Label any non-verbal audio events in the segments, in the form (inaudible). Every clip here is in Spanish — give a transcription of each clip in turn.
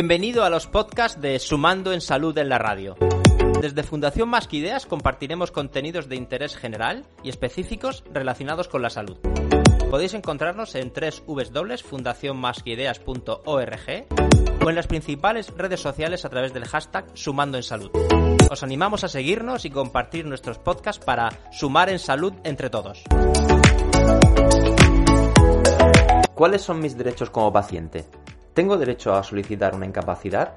Bienvenido a los podcasts de Sumando en Salud en la Radio. Desde Fundación Más que Ideas compartiremos contenidos de interés general y específicos relacionados con la salud. Podéis encontrarnos en www.fundacionmasquideas.org o en las principales redes sociales a través del hashtag Sumando en Salud. Os animamos a seguirnos y compartir nuestros podcasts para sumar en salud entre todos. ¿Cuáles son mis derechos como paciente? ¿Tengo derecho a solicitar una incapacidad?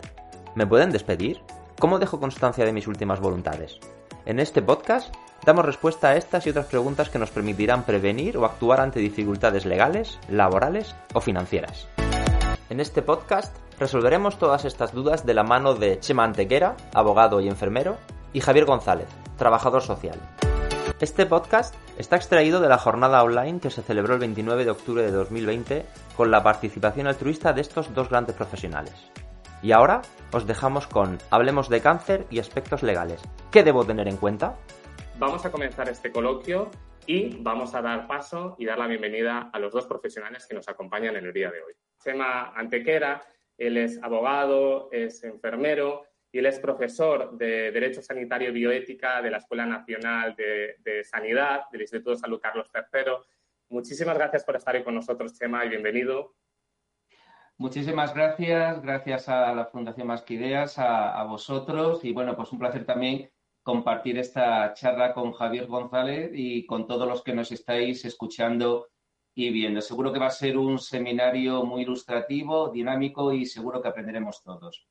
¿Me pueden despedir? ¿Cómo dejo constancia de mis últimas voluntades? En este podcast damos respuesta a estas y otras preguntas que nos permitirán prevenir o actuar ante dificultades legales, laborales o financieras. En este podcast resolveremos todas estas dudas de la mano de Chema Antequera, abogado y enfermero, y Javier González, trabajador social. Este podcast está extraído de la jornada online que se celebró el 29 de octubre de 2020 con la participación altruista de estos dos grandes profesionales. Y ahora os dejamos con Hablemos de cáncer y aspectos legales. ¿Qué debo tener en cuenta? Vamos a comenzar este coloquio y vamos a dar paso y dar la bienvenida a los dos profesionales que nos acompañan en el día de hoy. Chema Antequera, él es abogado, es enfermero y él es profesor de Derecho Sanitario y Bioética de la Escuela Nacional de, Sanidad del Instituto de Salud Carlos III. Muchísimas gracias por estar hoy con nosotros, Chema, y bienvenido. Muchísimas gracias, gracias a la Fundación Más que Ideas, a, vosotros y bueno, pues un placer también compartir esta charla con Javier González y con todos los que nos estáis escuchando y viendo. Seguro que va a ser un seminario muy ilustrativo, dinámico y seguro que aprenderemos todos.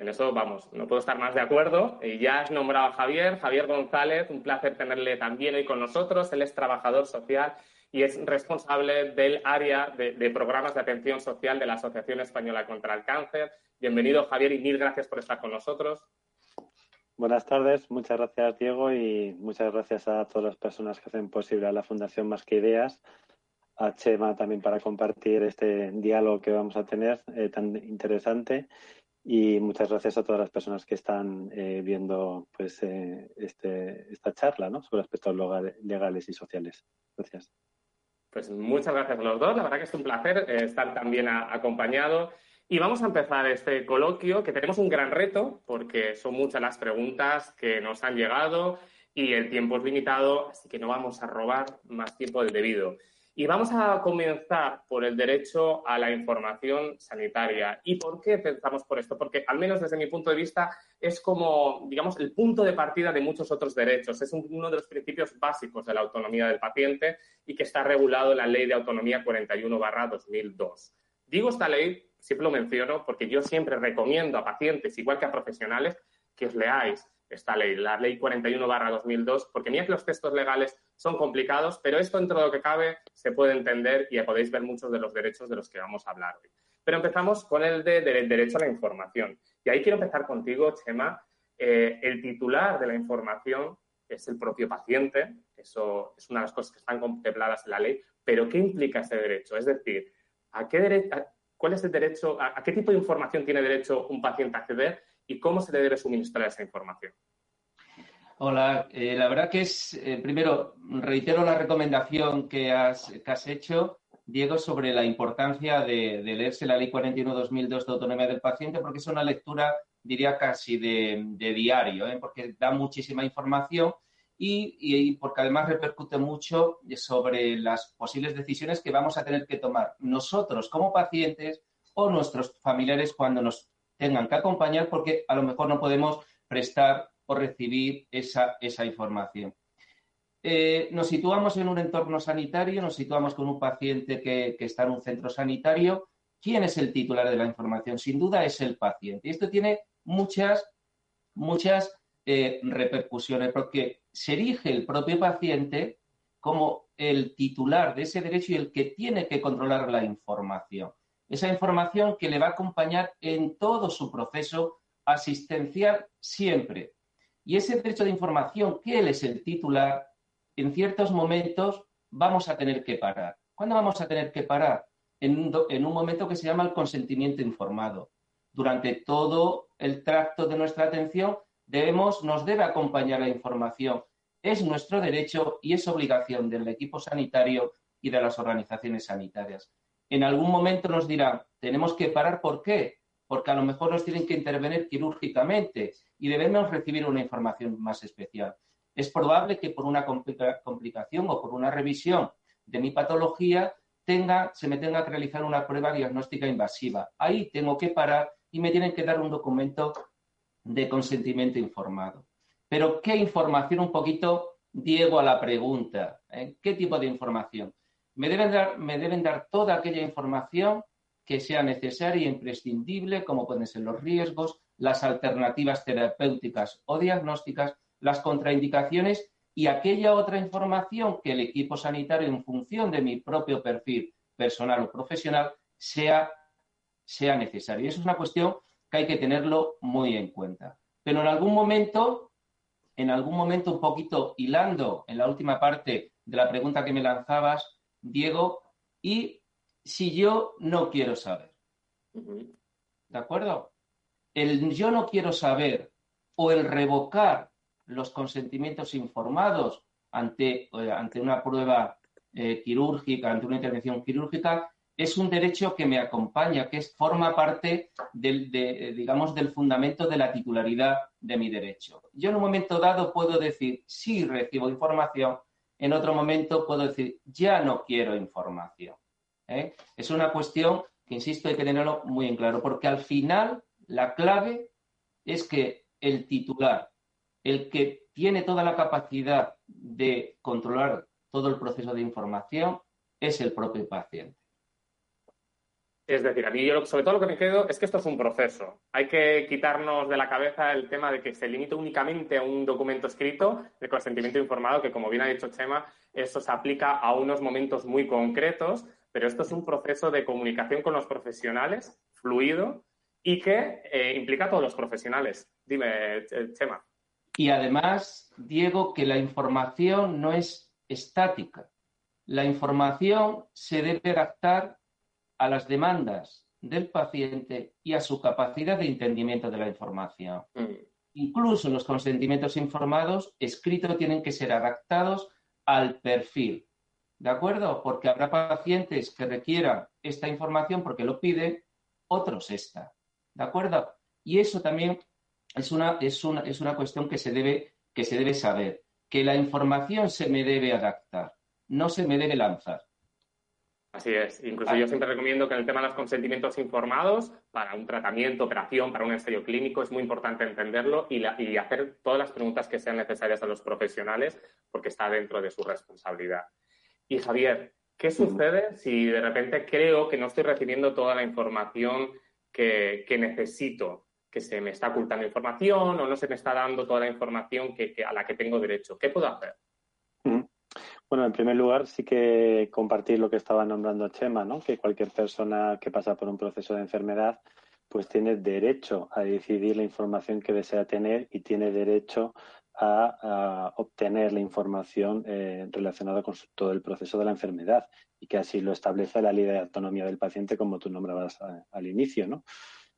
En eso, vamos, no puedo estar más de acuerdo. Ya has nombrado a Javier, Javier González, un placer tenerle también hoy con nosotros. Él es trabajador social y es responsable del área de, programas de atención social de la Asociación Española contra el Cáncer. Bienvenido, Javier, y mil gracias por estar con nosotros. Buenas tardes, muchas gracias, Diego, y muchas gracias a todas las personas que hacen posible a la Fundación Más que Ideas, a Chema también para compartir este diálogo que vamos a tener eh, tan interesante y muchas gracias a todas las personas que están eh, viendo pues eh, este, esta charla ¿no? sobre aspectos legales y sociales. Gracias. Pues muchas gracias a los dos. La verdad que es un placer eh, estar también acompañado. Y vamos a empezar este coloquio, que tenemos un gran reto, porque son muchas las preguntas que nos han llegado y el tiempo es limitado, así que no vamos a robar más tiempo del debido. Y vamos a comenzar por el derecho a la información sanitaria. ¿Y por qué pensamos por esto? Porque, al menos desde mi punto de vista, es como, digamos, el punto de partida de muchos otros derechos. Es uno de los principios básicos de la autonomía del paciente y que está regulado en la Ley de Autonomía 41-2002. Digo esta ley, siempre lo menciono, porque yo siempre recomiendo a pacientes, igual que a profesionales, que os leáis esta ley, la Ley 41-2002, porque mira que los textos legales son complicados, pero esto, dentro de lo que cabe, se puede entender y podéis ver muchos de los derechos de los que vamos a hablar hoy. Pero empezamos con el de, derecho a la información. Y ahí quiero empezar contigo, Chema. Eh, el titular de la información es el propio paciente, eso es una de las cosas que están contempladas en la ley, pero ¿qué implica ese derecho? Es decir, ¿a qué ¿cuál es el derecho, a qué tipo de información tiene derecho un paciente a acceder y cómo se le debe suministrar esa información. Hola, eh, la verdad que es, eh, primero, reitero la recomendación que has, hecho, Diego, sobre la importancia de, leerse la Ley 41-2002 de Autonomía del Paciente, porque es una lectura, diría, casi de, diario, ¿eh? porque da muchísima información y, y, porque además repercute mucho sobre las posibles decisiones que vamos a tener que tomar nosotros como pacientes o nuestros familiares cuando nos tengan que acompañar porque a lo mejor no podemos prestar o recibir esa, esa información. eh, nos situamos en un entorno sanitario, nos situamos con un paciente que, está en un centro sanitario. ¿Quién es el titular de la información? Sin duda es el paciente. Y esto tiene muchas, muchas eh, repercusiones porque se erige el propio paciente como el titular de ese derecho y el que tiene que controlar la información. Esa información que le va a acompañar en todo su proceso asistencial siempre. Y ese derecho de información, que él es el titular, en ciertos momentos vamos a tener que parar. ¿Cuándo vamos a tener que parar? En un, momento que se llama el consentimiento informado. Durante todo el tracto de nuestra atención debemos, nos debe acompañar la información. Es nuestro derecho y es obligación del equipo sanitario y de las organizaciones sanitarias. En algún momento nos dirán, tenemos que parar, ¿por qué? Porque a lo mejor nos tienen que intervenir quirúrgicamente y debemos recibir una información más especial es probable que por una complicación o por una revisión de mi patología tenga, se me tenga que realizar una prueba diagnóstica invasiva. Ahí tengo que parar y me tienen que dar un documento de consentimiento informado. Pero, ¿qué información? Un poquito, Diego, a la pregunta. ¿eh? ¿Qué tipo de información? Me deben, dar, me deben dar toda aquella información que sea necesaria e imprescindible, como pueden ser los riesgos, las alternativas terapéuticas o diagnósticas, las contraindicaciones y aquella otra información que el equipo sanitario, en función de mi propio perfil personal o profesional, sea, sea necesario. Y eso es una cuestión que hay que tenerlo muy en cuenta. Pero en algún momento, en algún momento un poquito hilando en la última parte de la pregunta que me lanzabas, Diego, y si yo no quiero saber. ¿De acuerdo? El yo no quiero saber o el revocar los consentimientos informados ante, eh, ante una prueba eh, quirúrgica, ante una intervención quirúrgica, es un derecho que me acompaña, que es, forma parte del, de, digamos, del fundamento de la titularidad de mi derecho. Yo en un momento dado puedo decir, sí recibo información, en otro momento puedo decir, ya no quiero información. ¿Eh? Es una cuestión que, insisto, hay que tenerlo muy en claro, porque al final la clave es que el titular el que tiene toda la capacidad de controlar todo el proceso de información es el propio paciente. Es decir, a mí yo sobre todo lo que me quedo es que esto es un proceso. Hay que quitarnos de la cabeza el tema de que se limite únicamente a un documento escrito de consentimiento informado, que como bien ha dicho Chema, eso se aplica a unos momentos muy concretos, pero esto es un proceso de comunicación con los profesionales, fluido, y que eh, implica a todos los profesionales. Dime, eh, Chema. Y además, Diego, que la información no es estática. La información se debe adaptar a las demandas del paciente y a su capacidad de entendimiento de la información. Mm. Incluso los consentimientos informados escritos tienen que ser adaptados al perfil. ¿De acuerdo? Porque habrá pacientes que requieran esta información porque lo piden, otros esta. ¿De acuerdo? Y eso también es una, es una, es una cuestión que se, debe, que se debe saber, que la información se me debe adaptar, no se me debe lanzar. Así es. Incluso yo siempre recomiendo que en el tema de los consentimientos informados, para un tratamiento, operación, para un ensayo clínico, es muy importante entenderlo y, y, hacer todas las preguntas que sean necesarias a los profesionales, porque está dentro de su responsabilidad. Y Javier, ¿qué sucede si de repente creo que no estoy recibiendo toda la información que, que necesito? que se me está ocultando información o no se me está dando toda la información que, a la que tengo derecho. ¿Qué puedo hacer? Bueno, en primer lugar, sí que compartir lo que estaba nombrando Chema, ¿no? Que cualquier persona que pasa por un proceso de enfermedad, pues tiene derecho a decidir la información que desea tener y tiene derecho a, obtener la información eh, relacionada con todo el proceso de la enfermedad y que así lo establece la ley de autonomía del paciente, como tú nombrabas al inicio, ¿no?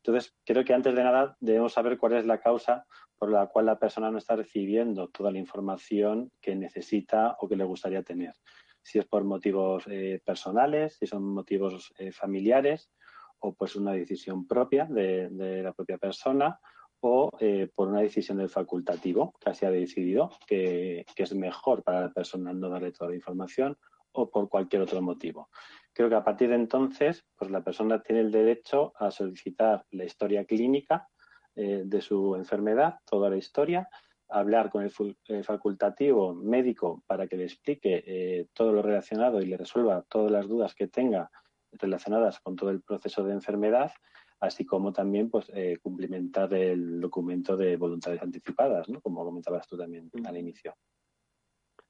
Entonces, creo que antes de nada debemos saber cuál es la causa por la cual la persona no está recibiendo toda la información que necesita o que le gustaría tener. Si es por motivos eh, personales, si son motivos eh, familiares o pues una decisión propia de, la propia persona o eh, por una decisión del facultativo que se ha decidido que, es mejor para la persona no darle toda la información o por cualquier otro motivo. Creo que a partir de entonces, pues la persona tiene el derecho a solicitar la historia clínica eh, de su enfermedad, toda la historia, hablar con el facultativo médico para que le explique todo lo relacionado y le resuelva todas las dudas que tenga relacionadas con todo el proceso de enfermedad, así como también pues cumplimentar el documento de voluntades anticipadas, ¿no? como comentabas tú también mm. al inicio.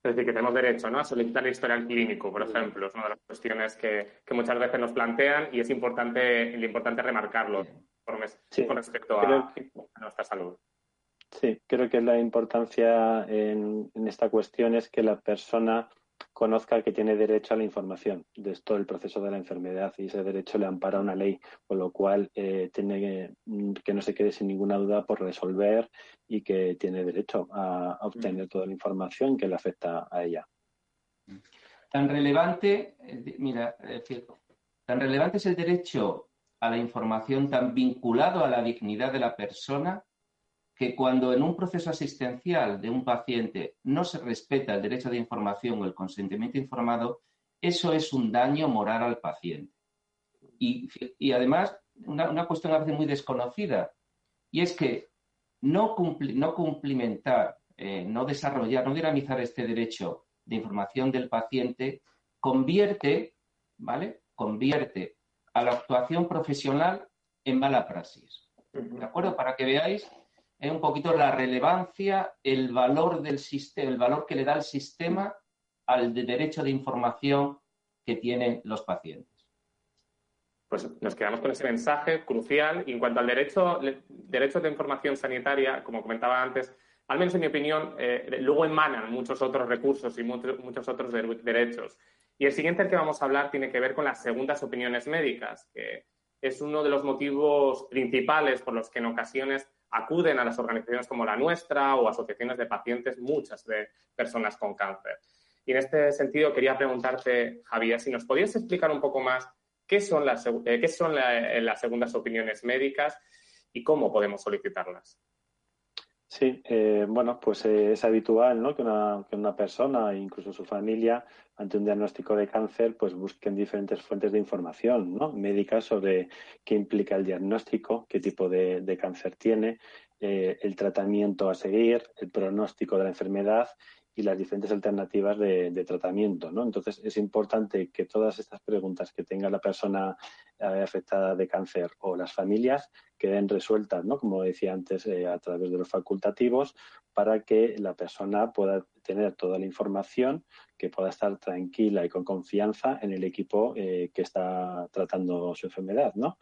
Es decir, que tenemos derecho ¿no? a solicitar el historial clínico, por ejemplo. Es una de las cuestiones que, muchas veces nos plantean y es importante, importante remarcarlo con respecto a, nuestra salud. Sí, creo que la importancia en, en esta cuestión es que la persona conozca que tiene derecho a la información de todo el proceso de la enfermedad y ese derecho le ampara una ley, con lo cual eh, tiene mm, que, no se quede sin ninguna duda por resolver y que tiene derecho a, obtener toda la información que le afecta a ella. Tan relevante, mira, tan relevante es el derecho a la información tan vinculado a la dignidad de la persona que cuando en un proceso asistencial de un paciente no se respeta el derecho de información o el consentimiento informado, eso es un daño moral al paciente. Y, además, una, cuestión a veces muy desconocida, y es que no, no cumplimentar, eh, no desarrollar, no dinamizar este derecho de información del paciente convierte, ¿vale? Convierte a la actuación profesional en mala praxis. ¿De acuerdo? Para que veáis es un poquito la relevancia, el valor del sistema, el valor que le da el sistema al derecho de información que tienen los pacientes. Pues nos quedamos con ese mensaje crucial. Y en cuanto al derecho, derecho de información sanitaria, como comentaba antes, al menos en mi opinión, eh, luego emanan muchos otros recursos y muchos, otros derechos. Y el siguiente que vamos a hablar tiene que ver con las segundas opiniones médicas, que es uno de los motivos principales por los que en ocasiones acuden a las organizaciones como la nuestra o asociaciones de pacientes, muchas de personas con cáncer. Y en este sentido quería preguntarte, Javier, si nos podías explicar un poco más qué son las, eh, qué son eh, las segundas opiniones médicas y cómo podemos solicitarlas. Sí, eh, bueno, pues es habitual ¿no? que, una, que una persona, incluso su familia, ante un diagnóstico de cáncer, pues busquen diferentes fuentes de información ¿no? médica sobre qué implica el diagnóstico, qué tipo de, cáncer tiene, eh, el tratamiento a seguir, el pronóstico de la enfermedad y las diferentes alternativas de, tratamiento. ¿no? Entonces, es importante que todas estas preguntas que tenga la persona eh, afectada de cáncer o las familias queden resueltas, ¿no? como decía antes, eh, a través de los facultativos, para que la persona pueda tener toda la información, que pueda estar tranquila y con confianza en el equipo eh, que está tratando su enfermedad. ¿no?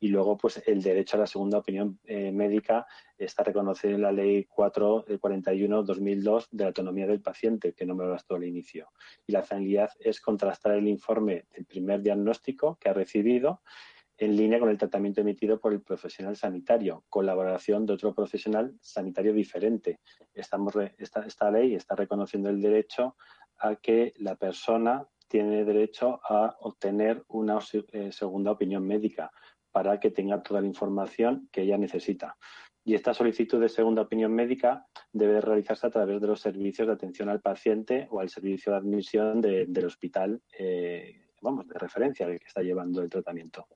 Y luego pues el derecho a la segunda opinión eh, médica está reconocido en la ley 441-2002 de la autonomía del paciente, que no me bastó al inicio. Y la finalidad es contrastar el informe del primer diagnóstico que ha recibido en línea con el tratamiento emitido por el profesional sanitario, colaboración de otro profesional sanitario diferente. Estamos esta, esta ley está reconociendo el derecho a que la persona tiene derecho a obtener una eh, segunda opinión médica para que tenga toda la información que ella necesita. Y esta solicitud de segunda opinión médica debe realizarse a través de los servicios de atención al paciente o al servicio de admisión del hospital, eh, vamos, de referencia al que está llevando el tratamiento.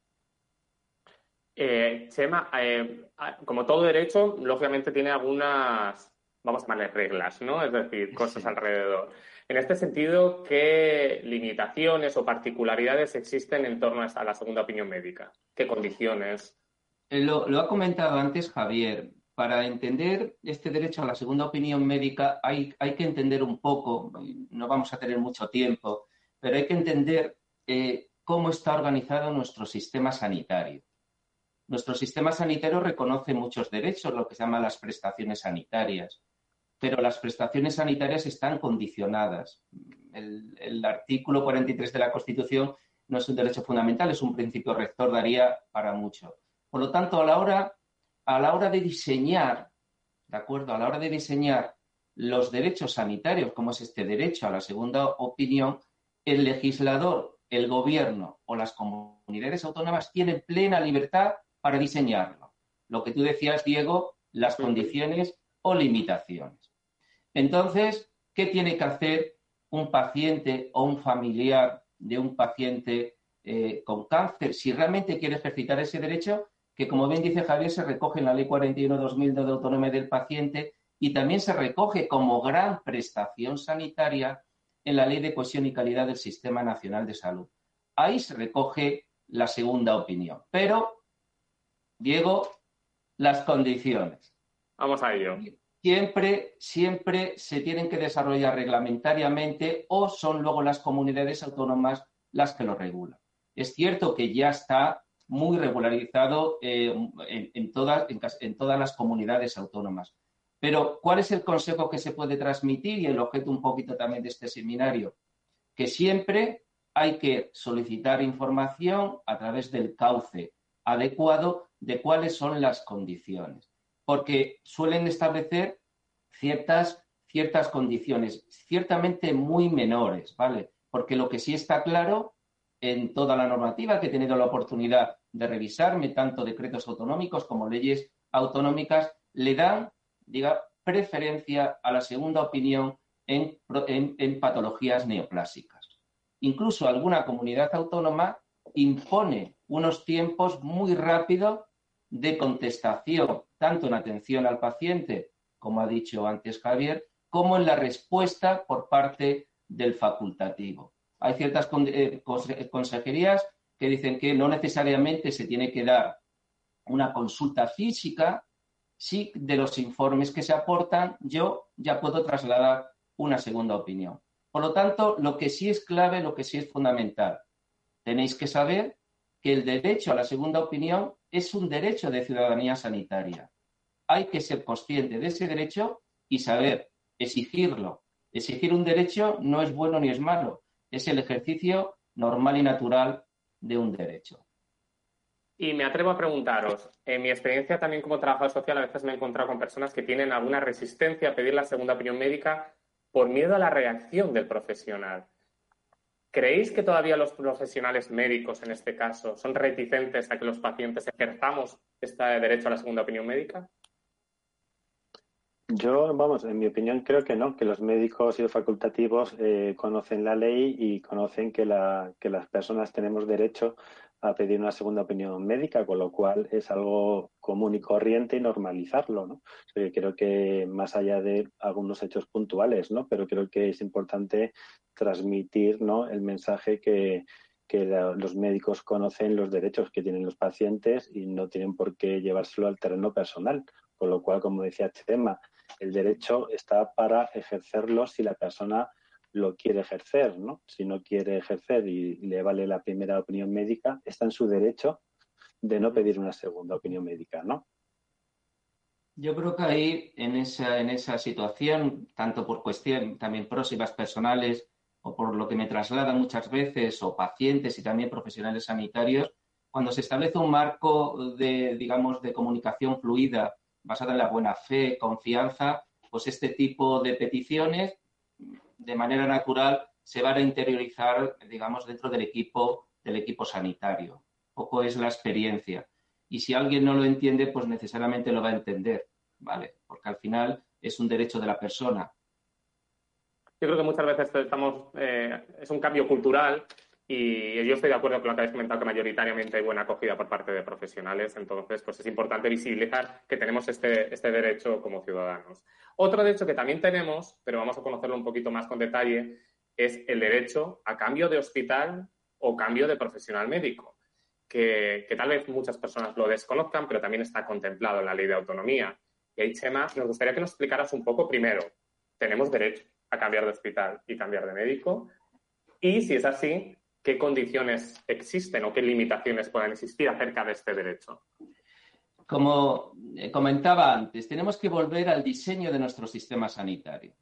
Eh, Chema, eh, como todo derecho, lógicamente tiene algunas, vamos a llamarle reglas, ¿no? Es decir, cosas alrededor. En este sentido, ¿qué limitaciones o particularidades existen en torno a la segunda opinión médica? ¿Qué condiciones? Eh, lo, ha comentado antes Javier. Para entender este derecho a la segunda opinión médica hay, que entender un poco, no vamos a tener mucho tiempo, pero hay que entender eh, cómo está organizado nuestro sistema sanitario. Nuestro sistema sanitario reconoce muchos derechos, lo que se llama las prestaciones sanitarias pero las prestaciones sanitarias están condicionadas. El, artículo 43 de la Constitución no es un derecho fundamental, es un principio rector, daría para mucho. Por lo tanto, a la hora, a la hora de diseñar, ¿de acuerdo? A la hora de diseñar los derechos sanitarios, como es este derecho a la segunda opinión, el legislador, el gobierno o las comunidades autónomas tienen plena libertad para diseñarlo. Lo que tú decías, Diego, las condiciones o limitaciones. Entonces, ¿qué tiene que hacer un paciente o un familiar de un paciente eh, con cáncer si realmente quiere ejercitar ese derecho? Que, como bien dice Javier, se recoge en la Ley 41-2000 de autonomía del paciente y también se recoge como gran prestación sanitaria en la Ley de Cohesión y Calidad del Sistema Nacional de Salud. Ahí se recoge la segunda opinión. Pero, Diego, las condiciones. Vamos a ello. Siempre, siempre se tienen que desarrollar reglamentariamente o son luego las comunidades autónomas las que lo regulan. Es cierto que ya está muy regularizado eh, en, todas, en todas las comunidades autónomas. Pero, ¿cuál es el consejo que se puede transmitir y el objeto un poquito también de este seminario? Que siempre hay que solicitar información a través del cauce adecuado de cuáles son las condiciones, porque suelen establecer ciertas, ciertas condiciones, ciertamente muy menores, ¿vale? Porque lo que sí está claro en toda la normativa que he tenido la oportunidad de revisarme, tanto decretos autonómicos como leyes autonómicas, le dan diga preferencia a la segunda opinión en, patologías neoplásicas. Incluso alguna comunidad autónoma impone unos tiempos muy rápidos de contestación, tanto en atención al paciente, como ha dicho antes Javier, como en la respuesta por parte del facultativo. Hay ciertas eh, consejerías que dicen que no necesariamente se tiene que dar una consulta física sí de los informes que se aportan yo ya puedo trasladar una segunda opinión. Por lo tanto, lo que sí es clave, lo que sí es fundamental, tenéis que saber que el derecho a la segunda opinión es un derecho de ciudadanía sanitaria. Hay que ser consciente de ese derecho y saber exigirlo. Exigir un derecho no es bueno ni es malo, es el ejercicio normal y natural de un derecho. Y me atrevo a preguntaros, en mi experiencia también como trabajador social, a veces me he encontrado con personas que tienen alguna resistencia a pedir la segunda opinión médica por miedo a la reacción del profesional. ¿Creéis que todavía los profesionales médicos, en este caso, son reticentes a que los pacientes ejerzamos este derecho a la segunda opinión médica? Yo, vamos, en mi opinión creo que no, que los médicos y los facultativos eh, conocen la ley y conocen que, que las personas tenemos derecho a pedir una segunda opinión médica, con lo cual es algo común y corriente y normalizarlo, ¿no? creo que más allá de algunos hechos puntuales, ¿no? Pero creo que es importante transmitir, ¿no? El mensaje que, los médicos conocen los derechos que tienen los pacientes y no tienen por qué llevárselo al terreno personal. Con lo cual, como decía Chema, el derecho está para ejercerlo si la persona lo quiere ejercer, ¿no? Si no quiere ejercer y le vale la primera opinión médica, está en su derecho de no pedir una segunda opinión médica, ¿no? Yo creo que ahí, en esa, en esa situación, tanto por cuestión también próximas personales o por lo que me trasladan muchas veces, o pacientes y también profesionales sanitarios, cuando se establece un marco de, digamos, de comunicación fluida basada en la buena fe, confianza, pues este tipo de peticiones de manera natural se van a interiorizar, digamos, dentro del equipo, del equipo sanitario. Poco es la experiencia. Y si alguien no lo entiende, pues necesariamente lo va a entender, ¿vale? Porque al final es un derecho de la persona. Yo creo que muchas veces estamos, eh, es un cambio cultural y yo estoy de acuerdo con lo que habéis comentado, que mayoritariamente hay buena acogida por parte de profesionales. Entonces, pues es importante visibilizar que tenemos este, este derecho como ciudadanos. Otro derecho que también tenemos, pero vamos a conocerlo un poquito más con detalle, es el derecho a cambio de hospital o cambio de profesional médico, que, tal vez muchas personas lo desconozcan, pero también está contemplado en la ley de autonomía. Y ahí, Chema, nos gustaría que nos explicaras un poco primero, ¿tenemos derecho a cambiar de hospital y cambiar de médico? Y si es así, qué condiciones existen o qué limitaciones pueden existir acerca de este derecho. Como eh, comentaba antes, tenemos que volver al diseño de nuestro sistema sanitario.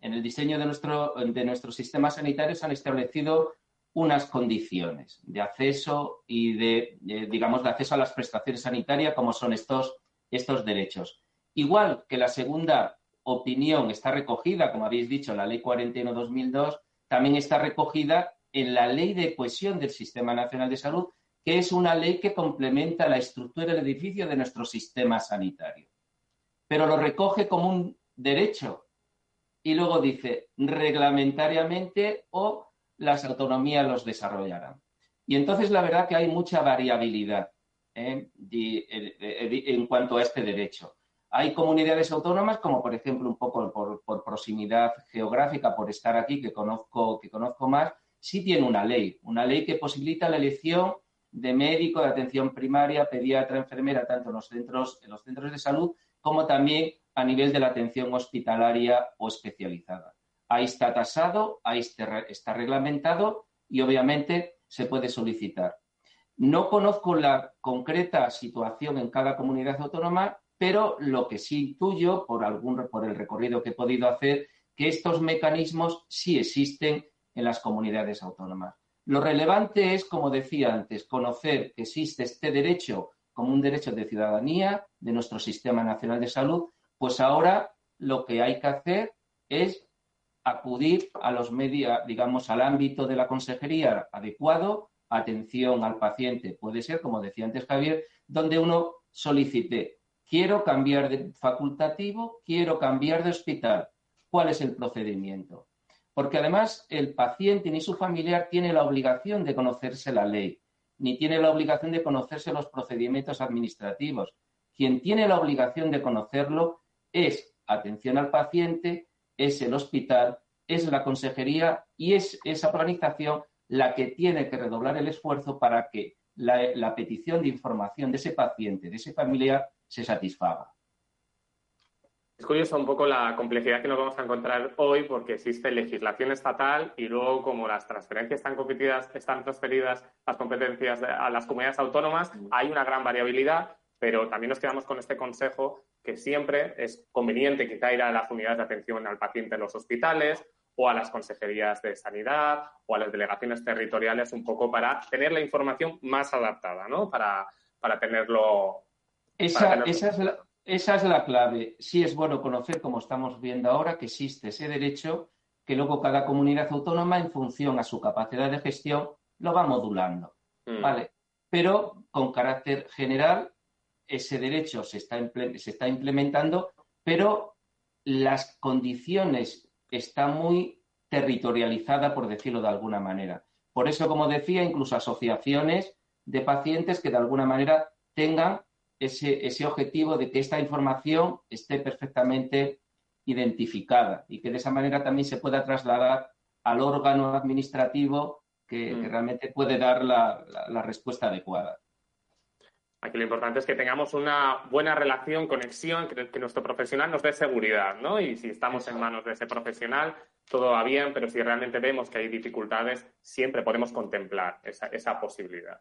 En el diseño de nuestro, de sistema sanitario se han establecido unas condiciones de acceso y de, digamos, de acceso a las prestaciones sanitarias, como son estos, estos derechos. Igual que la segunda opinión está recogida, como habéis dicho, en la Ley 41-2002, también está recogida en la Ley de Cohesión del Sistema Nacional de Salud, que es una ley que complementa la estructura del edificio de nuestro sistema sanitario. Pero lo recoge como un derecho y luego dice reglamentariamente o las autonomías los desarrollarán. Y entonces la verdad que hay mucha variabilidad ¿eh? en cuanto a este derecho. Hay comunidades autónomas, como por ejemplo, un poco por, proximidad geográfica, por estar aquí, que conozco, que conozco más, sí tiene una ley, una ley que posibilita la elección de médico de atención primaria, pediatra, enfermera, tanto en los centros, en los centros de salud como también a nivel de la atención hospitalaria o especializada. Ahí está tasado, ahí está reglamentado y obviamente se puede solicitar. No conozco la concreta situación en cada comunidad autónoma, pero lo que sí intuyo por, algún, por el recorrido que he podido hacer, que estos mecanismos sí existen en las comunidades autónomas. Lo relevante es, como decía antes, conocer que existe este derecho como un derecho de ciudadanía de nuestro Sistema Nacional de Salud, pues ahora lo que hay que hacer es acudir a los medios, digamos, al ámbito de la consejería adecuado, atención al paciente, puede ser, como decía antes Javier, donde uno solicite, quiero cambiar de facultativo, quiero cambiar de hospital. ¿Cuál es el procedimiento? Porque además el paciente ni su familiar tiene la obligación de conocerse la ley, ni tiene la obligación de conocerse los procedimientos administrativos. Quien tiene la obligación de conocerlo es atención al paciente, es el hospital, es la consejería y es esa organización la que tiene que redoblar el esfuerzo para que la, petición de información de ese paciente, de ese familiar, se satisfaga. Es curioso un poco la complejidad que nos vamos a encontrar hoy porque existe legislación estatal y luego como las transferencias están competidas, están transferidas las competencias a las comunidades autónomas, hay una gran variabilidad, pero también nos quedamos con este consejo que siempre es conveniente quizá ir a las unidades de atención al paciente en los hospitales o a las consejerías de sanidad o a las delegaciones territoriales un poco para tener la información más adaptada, ¿no? Para, tenerlo. Esa, Esa, es la, esa es la clave. Sí es bueno conocer, como estamos viendo ahora, que existe ese derecho que luego cada comunidad autónoma, en función a su capacidad de gestión, lo va modulando. Mm. ¿Vale? Pero con carácter general, ese derecho se está, se está implementando, pero las condiciones están muy territorializadas, por decirlo de alguna manera. Por eso, como decía, incluso asociaciones de pacientes que de alguna manera tengan ese, ese objetivo de que esta información esté perfectamente identificada y que de esa manera también se pueda trasladar al órgano administrativo que, mm. realmente puede dar la respuesta adecuada. Aquí lo importante es que tengamos una buena relación, conexión, que, nuestro profesional nos dé seguridad, ¿no? Y si estamos en manos de ese profesional, todo va bien, pero si realmente vemos que hay dificultades, siempre podemos contemplar esa, esa posibilidad.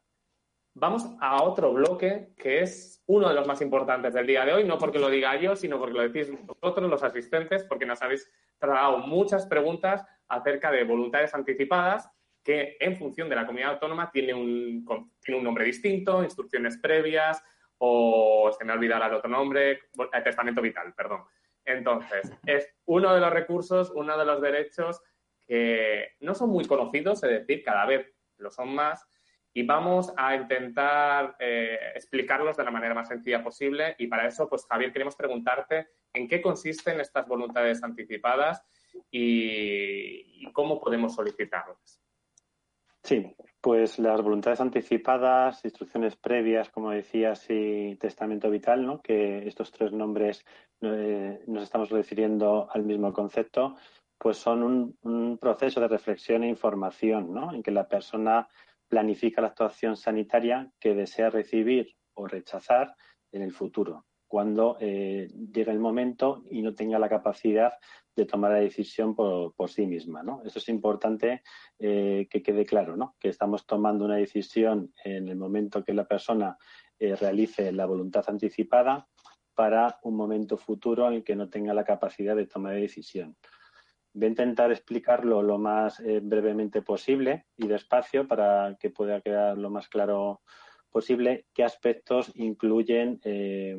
Vamos a otro bloque que es uno de los más importantes del día de hoy, no porque lo diga yo, sino porque lo decís vosotros, los asistentes, porque nos habéis trasladado muchas preguntas acerca de voluntades anticipadas que en función de la comunidad autónoma tiene un, tiene un nombre distinto, instrucciones previas o se me ha olvidado el otro nombre, testamento vital, perdón. Entonces, es uno de los recursos, uno de los derechos que no son muy conocidos, es decir, cada vez lo son más, y vamos a intentar eh, explicarlos de la manera más sencilla posible. Y para eso, pues Javier, queremos preguntarte en qué consisten estas voluntades anticipadas y cómo podemos solicitarlas. Sí, pues las voluntades anticipadas, instrucciones previas, como decías, y testamento vital, ¿no? que estos tres nombres eh, nos estamos refiriendo al mismo concepto, pues son un, un, proceso de reflexión e información, ¿no? en que la persona planifica la actuación sanitaria que desea recibir o rechazar en el futuro cuando eh, llegue el momento y no tenga la capacidad de tomar la decisión por, sí misma. ¿no? Eso es importante eh, que quede claro, ¿no? que estamos tomando una decisión en el momento que la persona eh, realice la voluntad anticipada para un momento futuro en el que no tenga la capacidad de tomar la decisión. Voy a intentar explicarlo lo más brevemente posible y despacio para que pueda quedar lo más claro posible qué aspectos incluyen eh,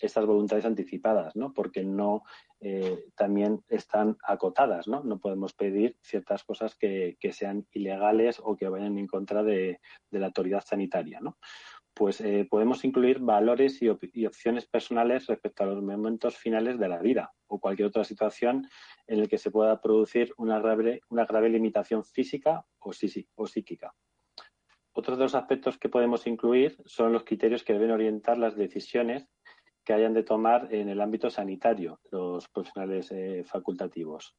estas voluntades anticipadas, ¿no? Porque no eh, también están acotadas, ¿no? No podemos pedir ciertas cosas que, sean ilegales o que vayan en contra de, la autoridad sanitaria, ¿no? Pues eh, podemos incluir valores y, opciones personales respecto a los momentos finales de la vida o cualquier otra situación en la que se pueda producir una grave, una grave limitación física o, o psíquica. Otros de los aspectos que podemos incluir son los criterios que deben orientar las decisiones que hayan de tomar en el ámbito sanitario los profesionales eh, facultativos.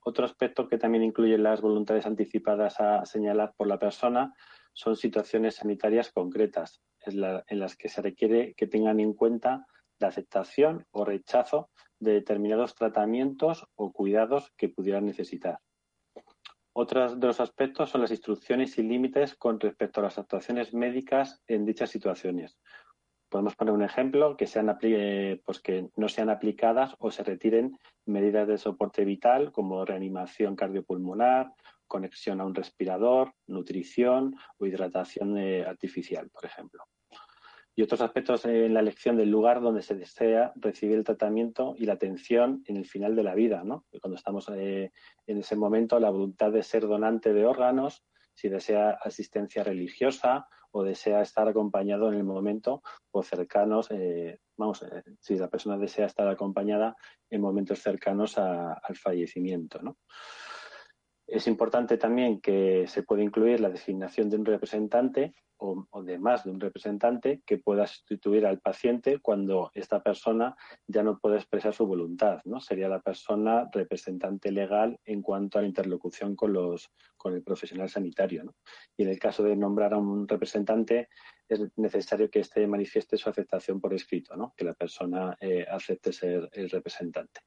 Otro aspecto que también incluye las voluntades anticipadas a señalar por la persona son situaciones sanitarias concretas, en las que se requiere que tengan en cuenta la aceptación o rechazo de determinados tratamientos o cuidados que pudieran necesitar. Otros de los aspectos son las instrucciones y límites con respecto a las actuaciones médicas en dichas situaciones. Podemos poner un ejemplo, que, sean pues que no sean aplicadas o se retiren medidas de soporte vital como reanimación cardiopulmonar, conexión a un respirador, nutrición o hidratación eh, artificial, por ejemplo y otros aspectos en la elección del lugar donde se desea recibir el tratamiento y la atención en el final de la vida, ¿no? Cuando estamos eh, en ese momento, la voluntad de ser donante de órganos, si desea asistencia religiosa o desea estar acompañado en el momento o cercanos, eh, vamos, eh, si la persona desea estar acompañada en momentos cercanos al fallecimiento, ¿no? Es importante también que se pueda incluir la designación de un representante o, de más de un representante que pueda sustituir al paciente cuando esta persona ya no puede expresar su voluntad. ¿no? Sería la persona representante legal en cuanto a la interlocución con, los, con el profesional sanitario. Y en el caso de nombrar a un representante, es necesario que éste manifieste su aceptación por escrito, ¿no? que la persona eh, acepte ser el representante.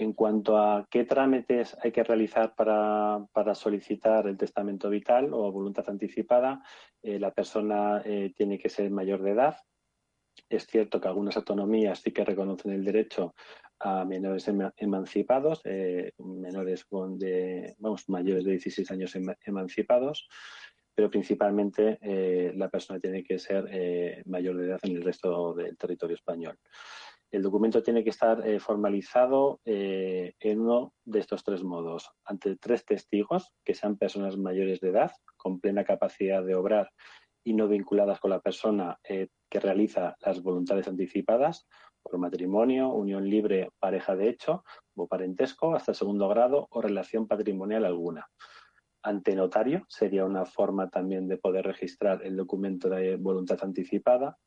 En cuanto a qué trámites hay que realizar para, solicitar el testamento vital o voluntad anticipada, eh, la persona eh, tiene que ser mayor de edad. Es cierto que algunas autonomías sí que reconocen el derecho a menores emancipados, eh, menores de, vamos, mayores de 16 años emancipados, pero principalmente la persona tiene que ser mayor de edad en el resto del territorio español. El documento tiene que estar eh, formalizado eh, en uno de estos tres modos, ante tres testigos, que sean personas mayores de edad, con plena capacidad de obrar y no vinculadas con la persona eh, que realiza las voluntades anticipadas, por matrimonio, unión libre, pareja de hecho o parentesco hasta segundo grado o relación patrimonial alguna. Ante notario sería una forma también de poder registrar el documento de voluntad anticipada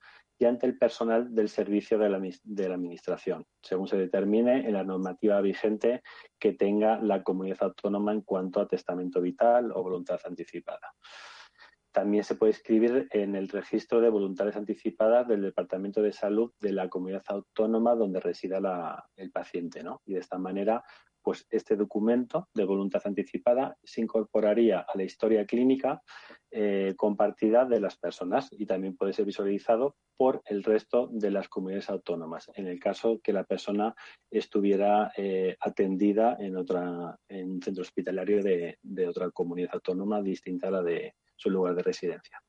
y ante el personal del servicio de la, de la, Administración, según se determine en la normativa vigente que tenga la comunidad autónoma en cuanto a testamento vital o voluntad anticipada. También se puede escribir en el registro de voluntades anticipadas del Departamento de Salud de la comunidad autónoma donde resida el paciente, ¿no? Y de esta manera pues este documento de voluntad anticipada se incorporaría a la historia clínica eh, compartida de las personas y también puede ser visualizado por el resto de las comunidades autónomas, en el caso que la persona estuviera eh, atendida en, otra, en un centro hospitalario de, otra comunidad autónoma distinta a la de su lugar de residencia.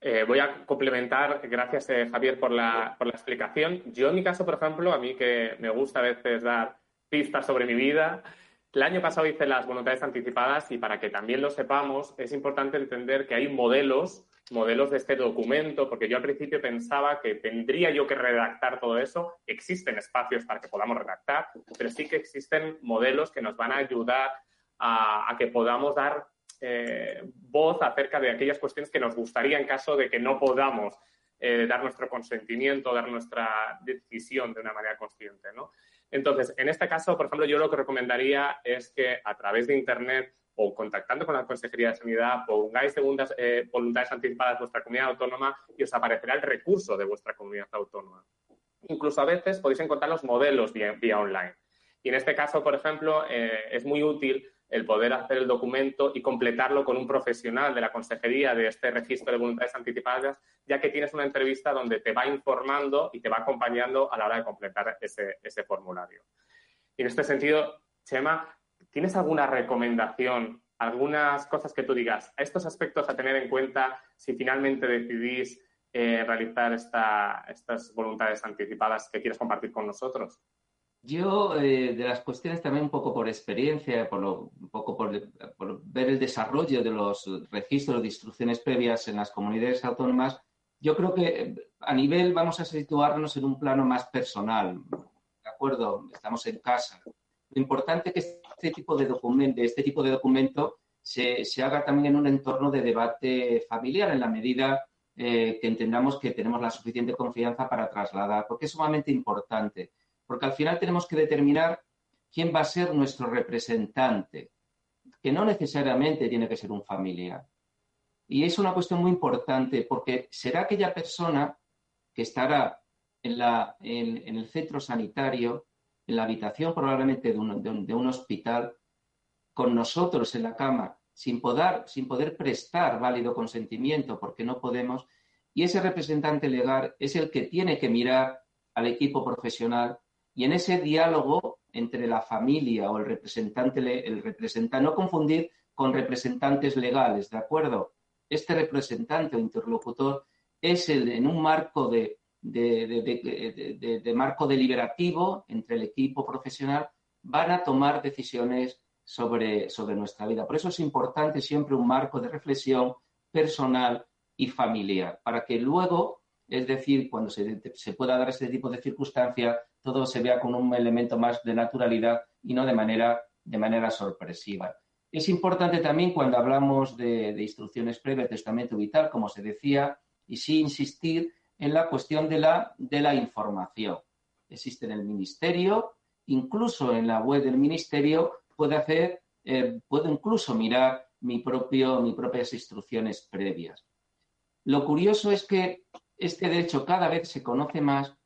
Eh, voy a complementar, gracias Javier por la, por la explicación. Yo en mi caso, por ejemplo, a mí que me gusta a veces dar pistas sobre mi vida. El año pasado hice las voluntades anticipadas y para que también lo sepamos, es importante entender que hay modelos, modelos de este documento, porque yo al principio pensaba que tendría yo que redactar todo eso. Existen espacios para que podamos redactar, pero sí que existen modelos que nos van a ayudar a, que podamos dar eh, voz acerca de aquellas cuestiones que nos gustaría en caso de que no podamos eh, dar nuestro consentimiento, dar nuestra decisión de una manera consciente, ¿no? Entonces, en este caso, por ejemplo, yo lo que recomendaría es que a través de Internet o contactando con la Consejería de Sanidad, pongáis segundas eh, voluntades anticipadas de vuestra comunidad autónoma y os aparecerá el recurso de vuestra comunidad autónoma. Incluso a veces podéis encontrar los modelos vía, online. Y en este caso, por ejemplo, eh, es muy útil el poder hacer el documento y completarlo con un profesional de la consejería de este registro de voluntades anticipadas, ya que tienes una entrevista donde te va informando y te va acompañando a la hora de completar ese, formulario. Y en este sentido, Chema, ¿tienes alguna recomendación, algunas cosas que tú digas, a estos aspectos a tener en cuenta si finalmente decidís eh, realizar estas voluntades anticipadas que quieres compartir con nosotros? Yo, eh, de las cuestiones también un poco por experiencia, por un poco por, ver el desarrollo de los registros de instrucciones previas en las comunidades autónomas, yo creo que a nivel vamos a situarnos en un plano más personal. ¿De acuerdo? Estamos en casa. Lo importante es que este tipo de documento, este tipo de documento se, se haga también en un entorno de debate familiar, en la medida eh, que entendamos que tenemos la suficiente confianza para trasladar, porque es sumamente importante, porque al final tenemos que determinar quién va a ser nuestro representante, que no necesariamente tiene que ser un familiar. Y es una cuestión muy importante porque será aquella persona que estará en, el centro sanitario, en la habitación probablemente de un, hospital, con nosotros en la cama, sin poder prestar válido consentimiento porque no podemos, y ese representante legal es el que tiene que mirar al equipo profesional y en ese diálogo entre la familia o el representante, el representante, no confundir con representantes legales, ¿de acuerdo? Este representante o interlocutor es el en un marco de, de, marco deliberativo entre el equipo profesional, van a tomar decisiones sobre, sobre nuestra vida. Por eso es importante siempre un marco de reflexión personal y familiar, para que luego, es decir, cuando se, se pueda dar este tipo de circunstancia, todo se vea con un elemento más de naturalidad y no de manera, de manera sorpresiva. Es importante también cuando hablamos de, instrucciones previas, testamento vital, como se decía, y sí insistir en la cuestión de la, de la información. Existe en el ministerio, incluso en la web del ministerio puede hacer, eh, puedo incluso mirar mi propio, mis propias instrucciones previas. Lo curioso es que este derecho cada vez se conoce más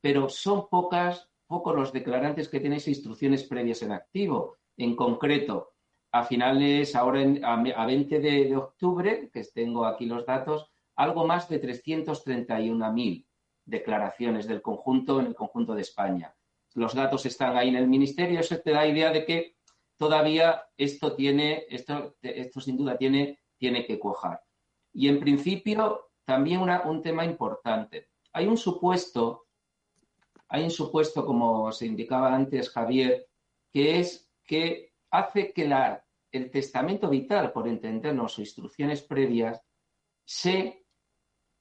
pero son pocas, pocos los declarantes que tenéis instrucciones previas en activo. En concreto, a finales, ahora a, 20 de, octubre, que tengo aquí los datos, algo más de 331.000 declaraciones del conjunto en el conjunto de España. Los datos están ahí en el ministerio, eso te da idea de que todavía esto tiene, esto, esto sin duda tiene, tiene que cuajar. Y en principio, también un tema importante. Hay un supuesto hay un supuesto, como se indicaba antes Javier, que es que hace que el testamento vital, por entendernos, o instrucciones previas, se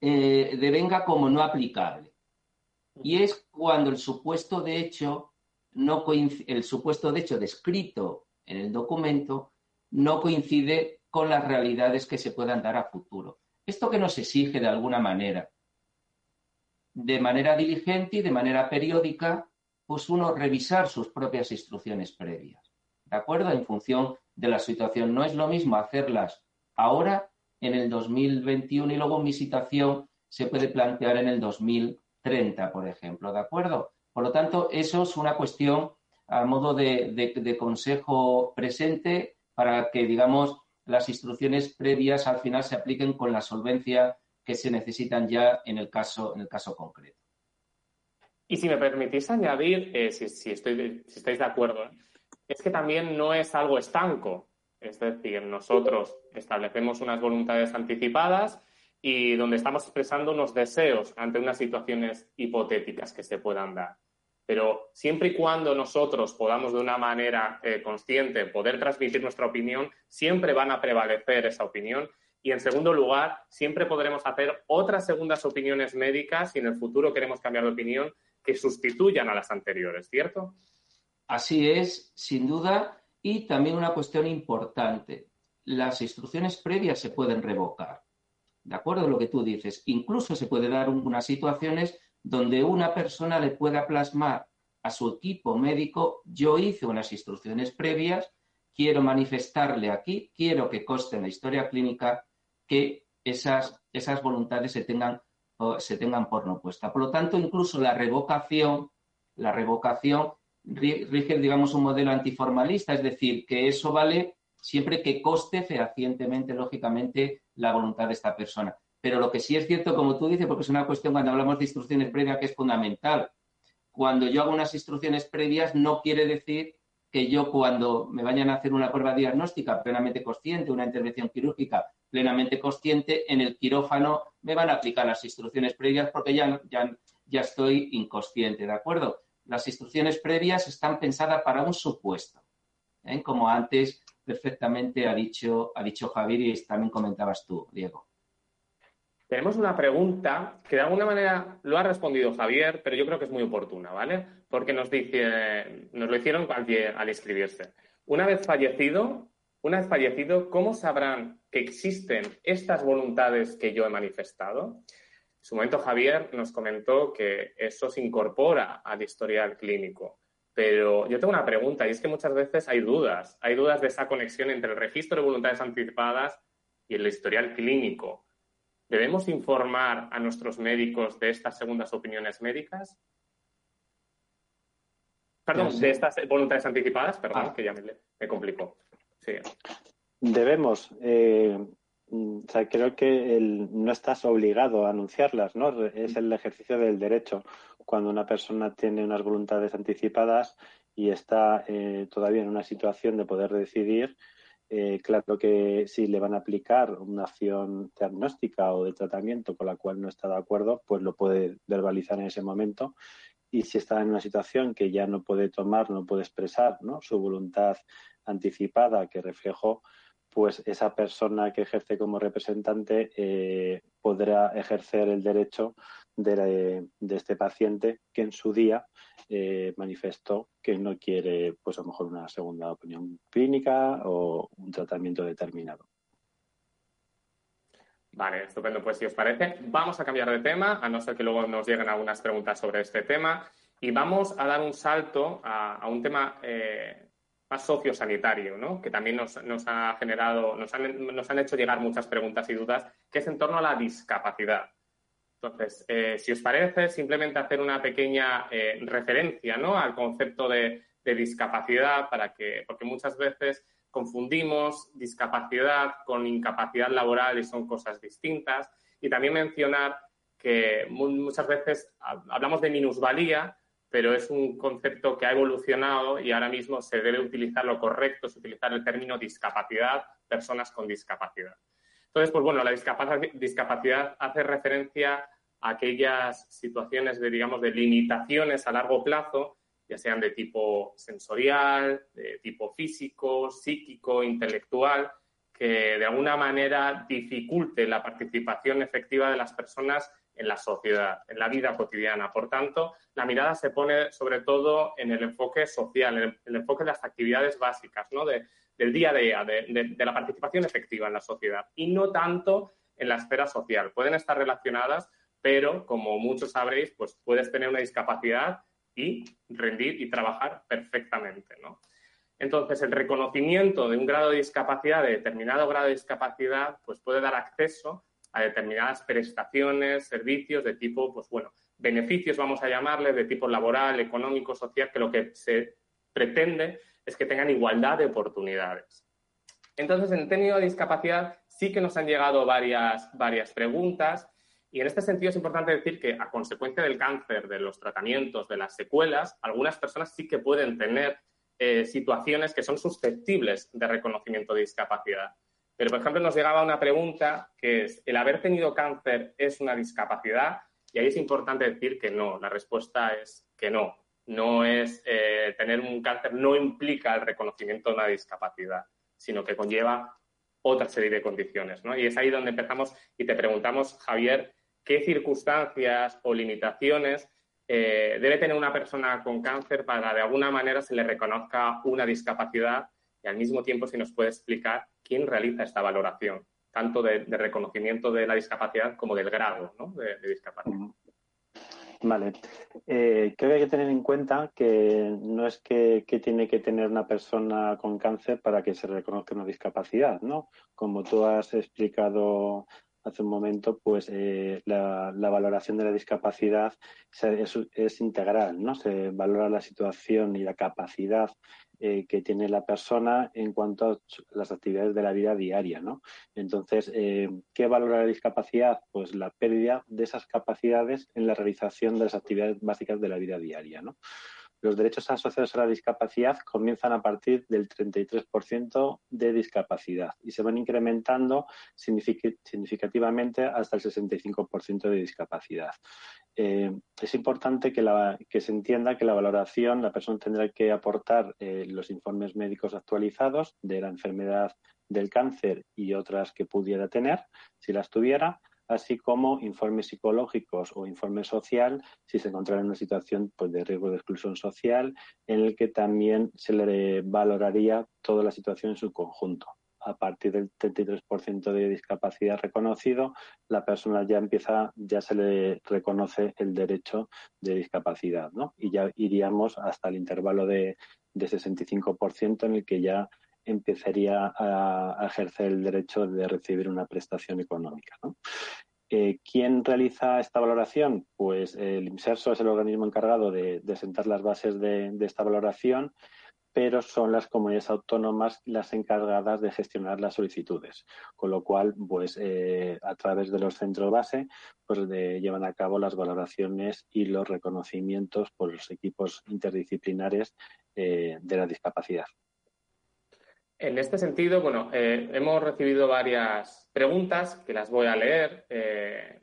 eh, devenga como no aplicable. Y es cuando el supuesto de hecho, no el supuesto de hecho descrito en el documento no coincide con las realidades que se puedan dar a futuro. Esto que nos exige de alguna manera de manera diligente y de manera periódica, pues uno revisar sus propias instrucciones previas. ¿De acuerdo? En función de la situación. No es lo mismo hacerlas ahora, en el 2021, y luego mi situación se puede plantear en el 2030, por ejemplo. ¿De acuerdo? Por lo tanto, eso es una cuestión a modo de, de consejo presente para que, digamos, las instrucciones previas al final se apliquen con la solvencia que se necesitan ya en el caso, en el caso concreto. Y si me permitís añadir, eh, si, estoy, si estáis de acuerdo, ¿eh? es que también no es algo estanco. Es decir, nosotros establecemos unas voluntades anticipadas y donde estamos expresando unos deseos ante unas situaciones hipotéticas que se puedan dar. Pero siempre y cuando nosotros podamos de una manera eh, consciente poder transmitir nuestra opinión, siempre van a prevalecer esa opinión y en segundo lugar, siempre podremos hacer otras segundas opiniones médicas si en el futuro queremos cambiar de opinión que sustituyan a las anteriores, ¿cierto? Así es, sin duda. Y también una cuestión importante. Las instrucciones previas se pueden revocar. ¿De acuerdo a lo que tú dices? Incluso se puede dar unas situaciones donde una persona le pueda plasmar a su equipo médico, yo hice unas instrucciones previas, quiero manifestarle aquí, quiero que conste en la historia clínica que esas, esas voluntades se tengan, se tengan por no puesta. Por lo tanto, incluso la revocación, la revocación rige, digamos, un modelo antiformalista, es decir, que eso vale siempre que coste fehacientemente, lógicamente, la voluntad de esta persona. Pero lo que sí es cierto, como tú dices, porque es una cuestión cuando hablamos de instrucciones previas que es fundamental. Cuando yo hago unas instrucciones previas, no quiere decir que yo cuando me vayan a hacer una prueba diagnóstica plenamente consciente, una intervención quirúrgica plenamente consciente, en el quirófano me van a aplicar las instrucciones previas porque ya, ya, ya estoy inconsciente, ¿de acuerdo? Las instrucciones previas están pensadas para un supuesto, ¿eh? como antes perfectamente ha dicho, ha dicho Javier y también comentabas tú, Diego. Tenemos una pregunta que de alguna manera lo ha respondido Javier, pero yo creo que es muy oportuna, ¿vale? Porque nos dice, nos lo hicieron al, al inscribirse. Una vez fallecido, una vez fallecido, ¿cómo sabrán que existen estas voluntades que yo he manifestado? En su momento Javier nos comentó que eso se incorpora al historial clínico. Pero yo tengo una pregunta y es que muchas veces hay dudas. Hay dudas de esa conexión entre el registro de voluntades anticipadas y el historial clínico. ¿Debemos informar a nuestros médicos de estas segundas opiniones médicas? Perdón, de estas voluntades anticipadas, perdón, ah. que ya me, me complicó. Debemos. Eh, sea, creo que no estás obligado a anunciarlas, ¿no? Es el ejercicio del derecho. Cuando una persona tiene unas voluntades anticipadas y está eh, todavía en una situación de poder decidir, eh, claro que si le van a aplicar una acción diagnóstica o de tratamiento con la cual no está de acuerdo, pues lo puede verbalizar en ese momento. Y si está en una situación que ya no puede tomar, no puede expresar su voluntad anticipada que reflejó, pues esa persona que ejerce como representante eh, podrá ejercer el derecho de, este paciente que en su día eh, manifestó que no quiere, pues a lo mejor una segunda opinión clínica o un tratamiento determinado. Vale, estupendo. Pues si os parece, vamos a cambiar de tema, a no ser que luego nos lleguen algunas preguntas sobre este tema, y vamos a dar un salto a, un tema eh, más sociosanitario, ¿no? que también nos, ha generado, nos han, nos han hecho llegar muchas preguntas y dudas, que es en torno a la discapacidad. Entonces, eh, si os parece, simplemente hacer una pequeña eh, referencia ¿no? al concepto de, discapacidad, para que, porque muchas veces confundimos discapacidad con incapacidad laboral y son cosas distintas. Y también mencionar que muchas veces hablamos de minusvalía, pero es un concepto que ha evolucionado y ahora mismo se debe utilizar lo correcto, es utilizar el término discapacidad, personas con discapacidad. Entonces, pues bueno, la discapacidad hace referencia a aquellas situaciones de, digamos, de limitaciones a largo plazo, ya sean de tipo sensorial, de tipo físico, psíquico, intelectual, que de alguna manera dificulte la participación efectiva de las personas en la sociedad, en la vida cotidiana. Por tanto, la mirada se pone sobre todo en el enfoque social, en el, enfoque de las actividades básicas, ¿no? del día a día, de, la participación efectiva en la sociedad y no tanto en la esfera social. Pueden estar relacionadas, pero como muchos sabréis, pues puedes tener una discapacidad y rendir y trabajar perfectamente, ¿no? Entonces, el reconocimiento de un grado de discapacidad, de determinado grado de discapacidad, pues puede dar acceso a determinadas prestaciones, servicios de tipo, pues bueno, beneficios, vamos a llamarles, de tipo laboral, económico, social, que lo que se pretende es que tengan igualdad de oportunidades. Entonces, en el término de discapacidad sí que nos han llegado varias, varias preguntas y en este sentido es importante decir que a consecuencia del cáncer, de los tratamientos, de las secuelas, algunas personas sí que pueden tener eh, situaciones que son susceptibles de reconocimiento de discapacidad. Pero, por ejemplo, nos llegaba una pregunta que es, ¿el haber tenido cáncer es una discapacidad? Y ahí es importante decir que no. La respuesta es que no. No es eh, tener un cáncer no implica el reconocimiento de una discapacidad, sino que conlleva otra serie de condiciones. ¿no? Y es ahí donde empezamos y te preguntamos, Javier, ¿qué circunstancias o limitaciones eh, debe tener una persona con cáncer para de alguna manera se le reconozca una discapacidad al mismo tiempo si nos puede explicar quién realiza esta valoración, tanto de, reconocimiento de la discapacidad como del grado de, discapacidad. Vale. Eh, creo que hay que tener en cuenta que no es que, tiene que tener una persona con cáncer para que se reconozca una discapacidad, ¿no? Como tú has explicado hace un momento, pues eh, la, valoración de la discapacidad es, integral, ¿no? Se valora la situación y la capacidad eh, que tiene la persona en cuanto a las actividades de la vida diaria, ¿no? Entonces, eh, ¿qué valora la discapacidad? Pues la pérdida de esas capacidades en la realización de las actividades básicas de la vida diaria, ¿no? Los derechos asociados a la discapacidad comienzan a partir del 33% de discapacidad y se van incrementando significativamente hasta el 65% de discapacidad. Eh, es importante que, se entienda que la valoración, la persona tendrá que aportar eh, los informes médicos actualizados de la enfermedad del cáncer y otras que pudiera tener, si las tuviera, así como informes psicológicos o informe social si se encontrara en una situación pues, de riesgo de exclusión social, en el que también se le valoraría toda la situación en su conjunto a partir del 33% de discapacidad reconocido, la persona ya empieza, ya se le reconoce el derecho de discapacidad, ¿no? Y ya iríamos hasta el intervalo de, de 65% en el que ya empezaría a, ejercer el derecho de recibir una prestación económica. Eh, ¿Quién realiza esta valoración? Pues el IMSERSO es el organismo encargado de, sentar las bases de, esta valoración pero son las comunidades autónomas las encargadas de gestionar las solicitudes, con lo cual, pues eh, a través de los centros base, pues llevan a cabo las valoraciones y los reconocimientos por los equipos interdisciplinares eh, de la discapacidad. En este sentido, bueno, eh, hemos recibido varias preguntas que las voy a leer.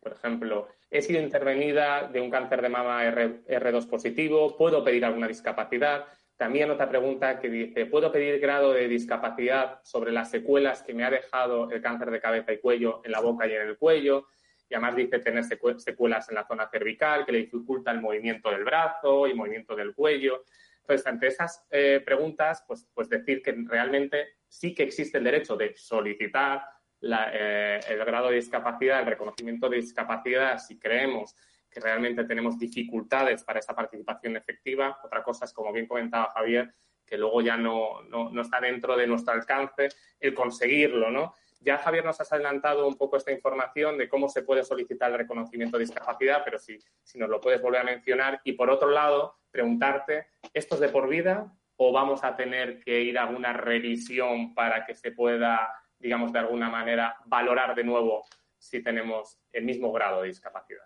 por ejemplo, he sido intervenida de un cáncer de mama R 2 positivo, ¿puedo pedir alguna discapacidad? También otra pregunta que dice, ¿puedo pedir grado de discapacidad sobre las secuelas que me ha dejado el cáncer de cabeza y cuello en la boca y en el cuello? Y además dice tener secuelas en la zona cervical que le dificulta el movimiento del brazo y movimiento del cuello. Entonces, ante esas eh, preguntas, pues, pues decir que realmente sí que existe el derecho de solicitar eh, el grado de discapacidad, el reconocimiento de discapacidad, si creemos que realmente tenemos dificultades para esa participación efectiva. Otra cosa es, como bien comentaba Javier, que luego ya no, no, está dentro de nuestro alcance el conseguirlo, ¿no? Ya Javier nos has adelantado un poco esta información de cómo se puede solicitar el reconocimiento de discapacidad, pero si, si nos lo puedes volver a mencionar. Y por otro lado, preguntarte, ¿esto es de por vida o vamos a tener que ir a una revisión para que se pueda, digamos, de alguna manera valorar de nuevo si tenemos el mismo grado de discapacidad?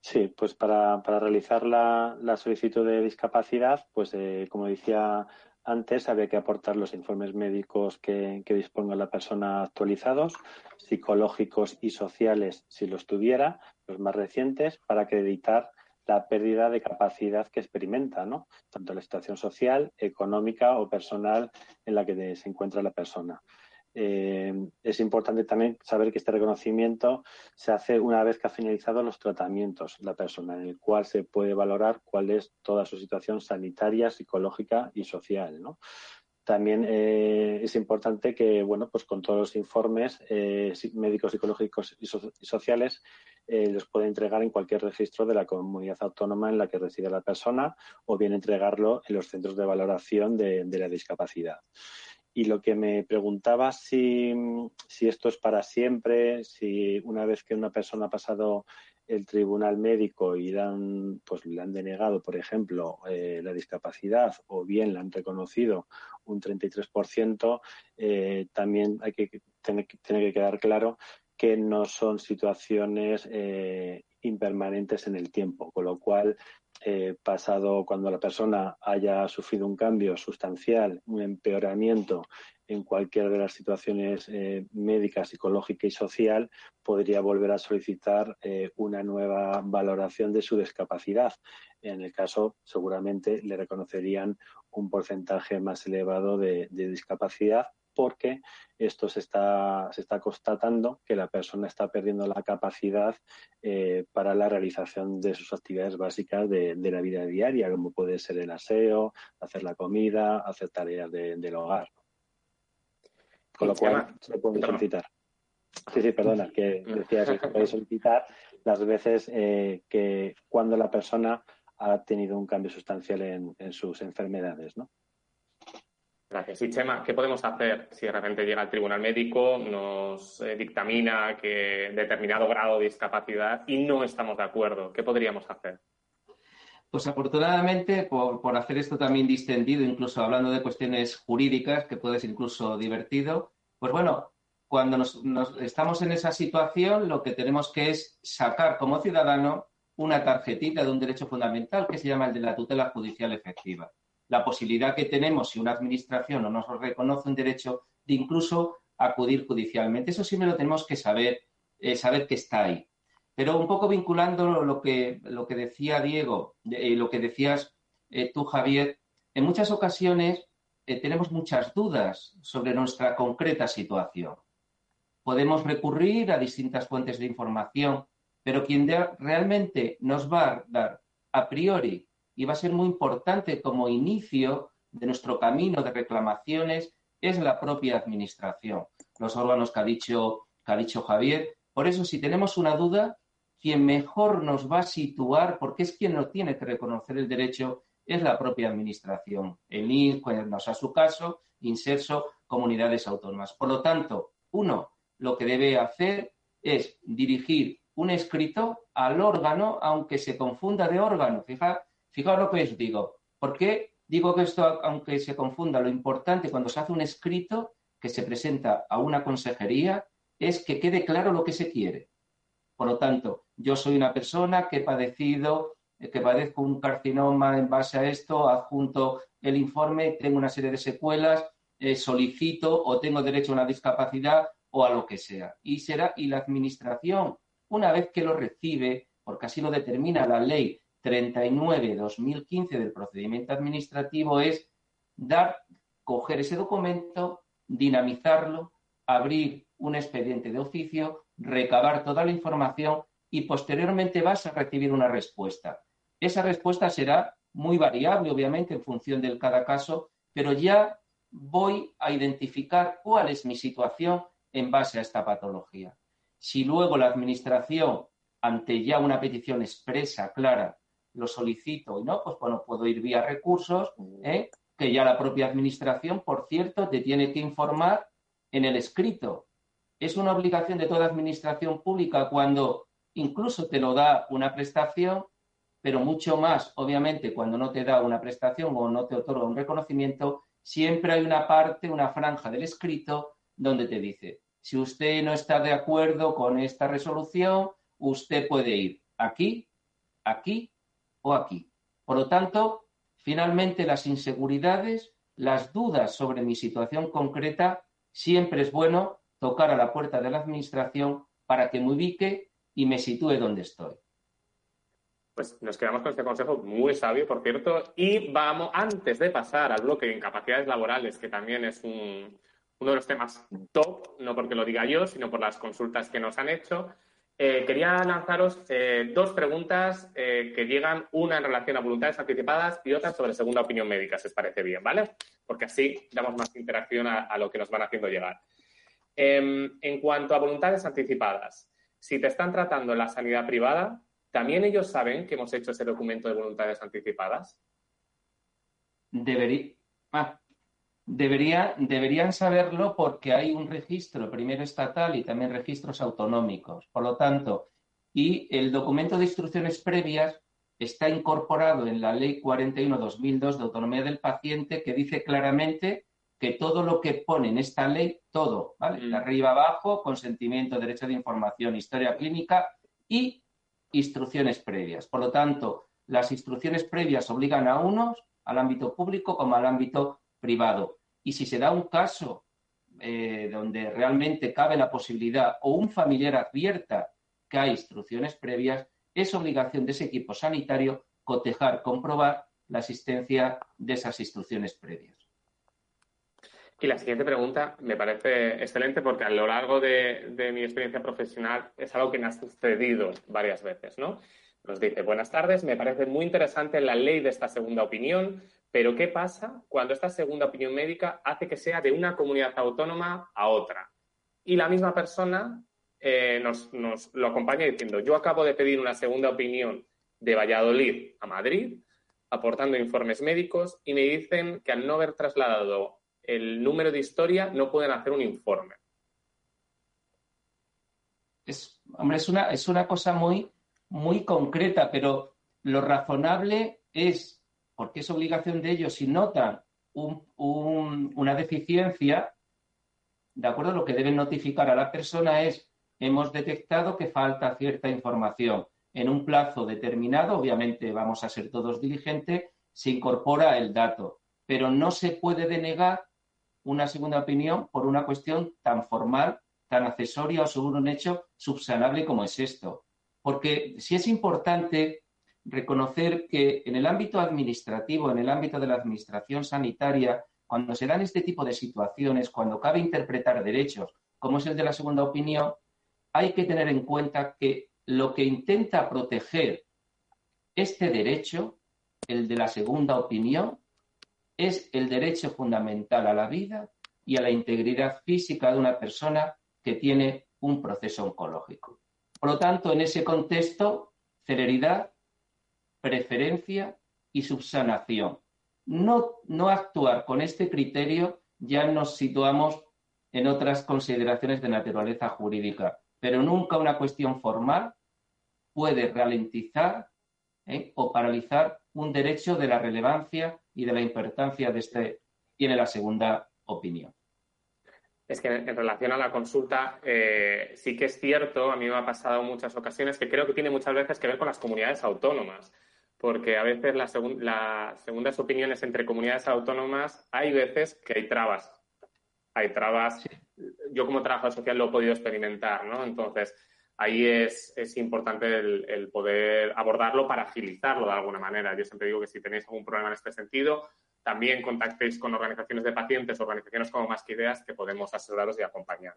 Sí, pues para, realizar la, solicitud de discapacidad, pues eh, como decía antes, había que aportar los informes médicos que, disponga la persona actualizados, psicológicos y sociales si los tuviera, los más recientes, para acreditar la pérdida de capacidad que experimenta, ¿no? Tanto la situación social, económica o personal en la que se encuentra la persona. Eh, es importante también saber que este reconocimiento se hace una vez que ha finalizado los tratamientos la persona, en el cual se puede valorar cuál es toda su situación sanitaria, psicológica y social. También eh, es importante que, bueno, pues con todos los informes eh, médicos, psicológicos y, sociales los puede entregar en cualquier registro de la comunidad autónoma en la que reside la persona o bien entregarlo en los centros de valoración de la discapacidad. Y lo que me preguntaba si esto es para siempre, si una vez que una persona ha pasado el tribunal médico y dan, pues le han denegado, por ejemplo, eh, la discapacidad o bien le han reconocido un 33%, eh, también hay que tener, que quedar claro que no son situaciones eh, impermanentes en el tiempo, con lo cual eh, pasado cuando la persona haya sufrido un cambio sustancial, un empeoramiento en cualquiera de las situaciones eh, médica, psicológica y social, podría volver a solicitar eh, una nueva valoración de su discapacidad. En el caso, seguramente le reconocerían un porcentaje más elevado de discapacidad porque esto se está, se está constatando que la persona está perdiendo la capacidad eh, para la realización de sus actividades básicas de, la vida diaria, como puede ser el aseo, hacer la comida, hacer tareas del hogar. Con lo cual se puede solicitar. Sí, sí, perdona, que decía que se puede solicitar las veces eh, que cuando la persona ha tenido un cambio sustancial en, en sus enfermedades, ¿no? Gracias. Chema, ¿qué podemos hacer si de repente llega el tribunal médico, nos eh, dictamina que determinado grado de discapacidad y no estamos de acuerdo? ¿Qué podríamos hacer? Pues afortunadamente, por, hacer esto también distendido, incluso hablando de cuestiones jurídicas, que puede ser incluso divertido, pues bueno, cuando nos, estamos en esa situación, lo que tenemos que es sacar como ciudadano una tarjetita de un derecho fundamental que se llama el de la tutela judicial efectiva la posibilidad que tenemos si una administración no nos reconoce un derecho de incluso acudir judicialmente. Eso sí me lo tenemos que saber, eh, saber que está ahí. Pero un poco vinculando lo que, lo que decía Diego y eh, lo que decías eh, tú, Javier, en muchas ocasiones tenemos muchas dudas sobre nuestra concreta situación. podemos recurrir a distintas fuentes de información, pero quien realmente nos va a dar a priori y va a ser muy importante como inicio de nuestro camino de reclamaciones es la propia administración, los órganos que ha dicho, que ha dicho Javier. Por eso, si tenemos una duda, quien mejor nos va a situar, porque es quien no tiene que reconocer el derecho, es la propia administración. El INS, sea su caso, Inserso, comunidades autónomas. Por lo tanto, uno lo que debe hacer es dirigir un escrito al órgano, aunque se confunda de órgano. Fija, fijaos lo que os digo. ¿Por qué digo que esto, aunque se confunda, lo importante cuando se hace un escrito que se presenta a una consejería es que quede claro lo que se quiere. Por lo tanto, yo soy una persona que he padecido, que padezco un carcinoma en base a esto, adjunto el informe, tengo una serie de secuelas, eh, solicito o tengo derecho a una discapacidad o a lo que sea. Y será, y la administración, una vez que lo recibe, porque así lo determina la ley 39-2015 del procedimiento administrativo, es dar, coger ese documento, dinamizarlo, abrir un expediente de oficio, recabar toda la información y posteriormente vas a recibir una respuesta. Esa respuesta será muy variable, obviamente, en función del cada caso, pero ya voy a identificar cuál es mi situación en base a esta patología. Si luego la Administración, ante ya una petición expresa, clara, lo solicito y no, pues bueno, puedo ir vía recursos, ¿eh? que ya la propia Administración, por cierto, te tiene que informar en el escrito. Es una obligación de toda Administración pública cuando incluso te lo da una prestación, pero mucho más, obviamente, cuando no te da una prestación o no te otorga un reconocimiento, siempre hay una parte, una franja del escrito donde te dice, si usted no está de acuerdo con esta resolución, usted puede ir aquí, aquí o aquí. Por lo tanto, finalmente las inseguridades, las dudas sobre mi situación concreta, siempre es bueno tocar a la puerta de la Administración para que me ubique y me sitúe donde estoy. Pues nos quedamos con este consejo muy sabio, por cierto. Y vamos, antes de pasar al bloque de incapacidades laborales, que también es un, uno de los temas top, no porque lo diga yo, sino por las consultas que nos han hecho, eh, quería lanzaros eh, dos preguntas eh, que llegan, una en relación a voluntades anticipadas y otra sobre segunda opinión médica, si os parece bien, ¿vale? Porque así damos más interacción a, a lo que nos van haciendo llegar. Em, en cuanto a voluntades anticipadas, si te están tratando en la sanidad privada, ¿También ellos saben que hemos hecho ese documento de voluntades anticipadas? Ah, debería, deberían saberlo porque hay un registro, primero estatal y también registros autonómicos. Por lo tanto, y el documento de instrucciones previas está incorporado en la Ley 41-2002 de Autonomía del Paciente que dice claramente que todo lo que pone en esta ley, todo, ¿vale? De mm. arriba abajo, consentimiento, derecho de información, historia clínica y instrucciones previas. Por lo tanto, las instrucciones previas obligan a unos al ámbito público como al ámbito privado. Y si se da un caso eh, donde realmente cabe la posibilidad o un familiar advierta que hay instrucciones previas, es obligación de ese equipo sanitario cotejar, comprobar la existencia de esas instrucciones previas. Y la siguiente pregunta me parece excelente porque a lo largo de, mi experiencia profesional es algo que me ha sucedido varias veces, ¿no? Nos dice, buenas tardes, me parece muy interesante la ley de esta segunda opinión, pero ¿qué pasa cuando esta segunda opinión médica hace que sea de una comunidad autónoma a otra? Y la misma persona eh, nos, nos lo acompaña diciendo, yo acabo de pedir una segunda opinión de Valladolid a Madrid, aportando informes médicos, y me dicen que al no haber trasladado el número de historia no pueden hacer un informe. Es, hombre, es una, es una cosa muy, muy concreta, pero lo razonable es, porque es obligación de ellos, si notan una deficiencia, de acuerdo, lo que deben notificar a la persona es, hemos detectado que falta cierta información. En un plazo determinado, obviamente vamos a ser todos diligentes, se incorpora el dato, pero no se puede denegar una segunda opinión por una cuestión tan formal, tan accesoria o sobre un hecho subsanable como es esto. Porque si es importante reconocer que en el ámbito administrativo, en el ámbito de la administración sanitaria, cuando se dan este tipo de situaciones, cuando cabe interpretar derechos, como es el de la segunda opinión, hay que tener en cuenta que lo que intenta proteger este derecho, el de la segunda opinión, es el derecho fundamental a la vida y a la integridad física de una persona que tiene un proceso oncológico. Por lo tanto, en ese contexto, celeridad, preferencia y subsanación. No, no actuar con este criterio ya nos situamos en otras consideraciones de naturaleza jurídica, pero nunca una cuestión formal puede ralentizar ¿eh? o paralizar un derecho de la relevancia y de la importancia de este, tiene la segunda opinión. Es que en relación a la consulta, eh, sí que es cierto, a mí me ha pasado muchas ocasiones, que creo que tiene muchas veces que ver con las comunidades autónomas, porque a veces las segundas opiniones entre comunidades autónomas hay veces que hay trabas. Hay trabas. Yo como trabajador social lo he podido experimentar, ¿no? Entonces, ahí es, importante el, poder abordarlo para agilizarlo de alguna manera. Yo siempre digo que si tenéis algún problema en este sentido, también contactéis con organizaciones de pacientes, organizaciones como Más que Ideas, que podemos asesoraros y acompañar.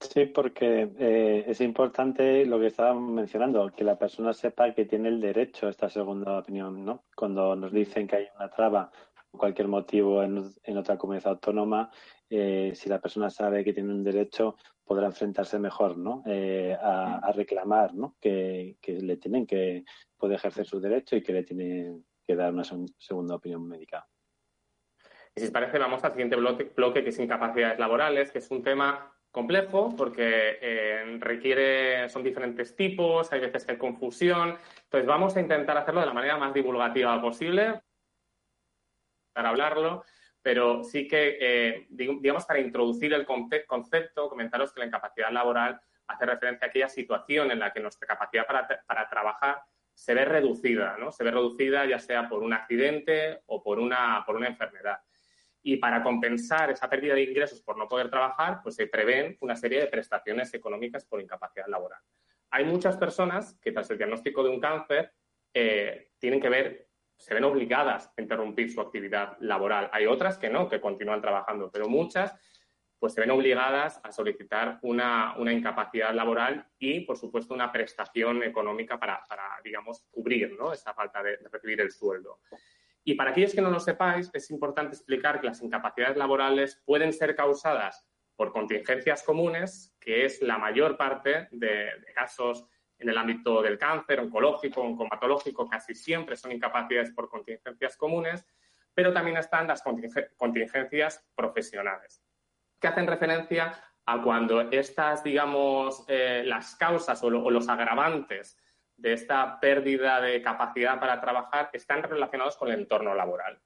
Sí, porque eh, es importante lo que estábamos mencionando, que la persona sepa que tiene el derecho a esta segunda opinión, ¿no? Cuando nos dicen que hay una traba por cualquier motivo en, otra comunidad autónoma, eh, si la persona sabe que tiene un derecho, podrá enfrentarse mejor ¿no? Eh, a, reclamar ¿no? que, le tienen que poder ejercer su derecho y que le tienen que dar una segunda opinión médica. Y si os parece, vamos al siguiente bloque, que es incapacidades laborales, que es un tema complejo porque eh, requiere, son diferentes tipos, hay veces que hay confusión. Entonces vamos a intentar hacerlo de la manera más divulgativa posible para hablarlo pero sí que, eh, digamos, para introducir el concepto, comentaros que la incapacidad laboral hace referencia a aquella situación en la que nuestra capacidad para, trabajar se ve reducida, ¿no? Se ve reducida ya sea por un accidente o por una, por una enfermedad. Y para compensar esa pérdida de ingresos por no poder trabajar, pues se prevén una serie de prestaciones económicas por incapacidad laboral. Hay muchas personas que tras el diagnóstico de un cáncer eh, tienen que ver se ven obligadas a interrumpir su actividad laboral. Hay otras que no, que continúan trabajando, pero muchas pues se ven obligadas a solicitar una, incapacidad laboral y, por supuesto, una prestación económica para, digamos, cubrir ¿no? esa falta de, recibir el sueldo. Y para aquellos que no lo sepáis, es importante explicar que las incapacidades laborales pueden ser causadas por contingencias comunes, que es la mayor parte de casos en el ámbito del cáncer, oncológico, oncomatológico, casi siempre son incapacidades por contingencias comunes, pero también están las contingencias profesionales, que hacen referencia a cuando estas, digamos, eh, las causas o, los agravantes de esta pérdida de capacidad para trabajar están relacionados con el entorno laboral.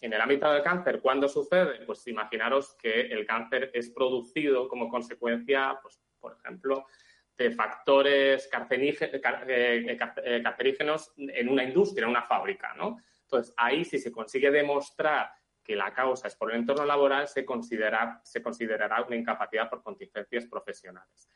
En el ámbito del cáncer, ¿cuándo sucede? Pues imaginaros que el cáncer es producido como consecuencia, pues, por ejemplo, de factores eh, eh, eh, en una industria, en una fábrica, ¿no? Entonces, ahí si se consigue demostrar que la causa es por el entorno laboral, se, considera, se considerará una incapacidad por contingencias profesionales.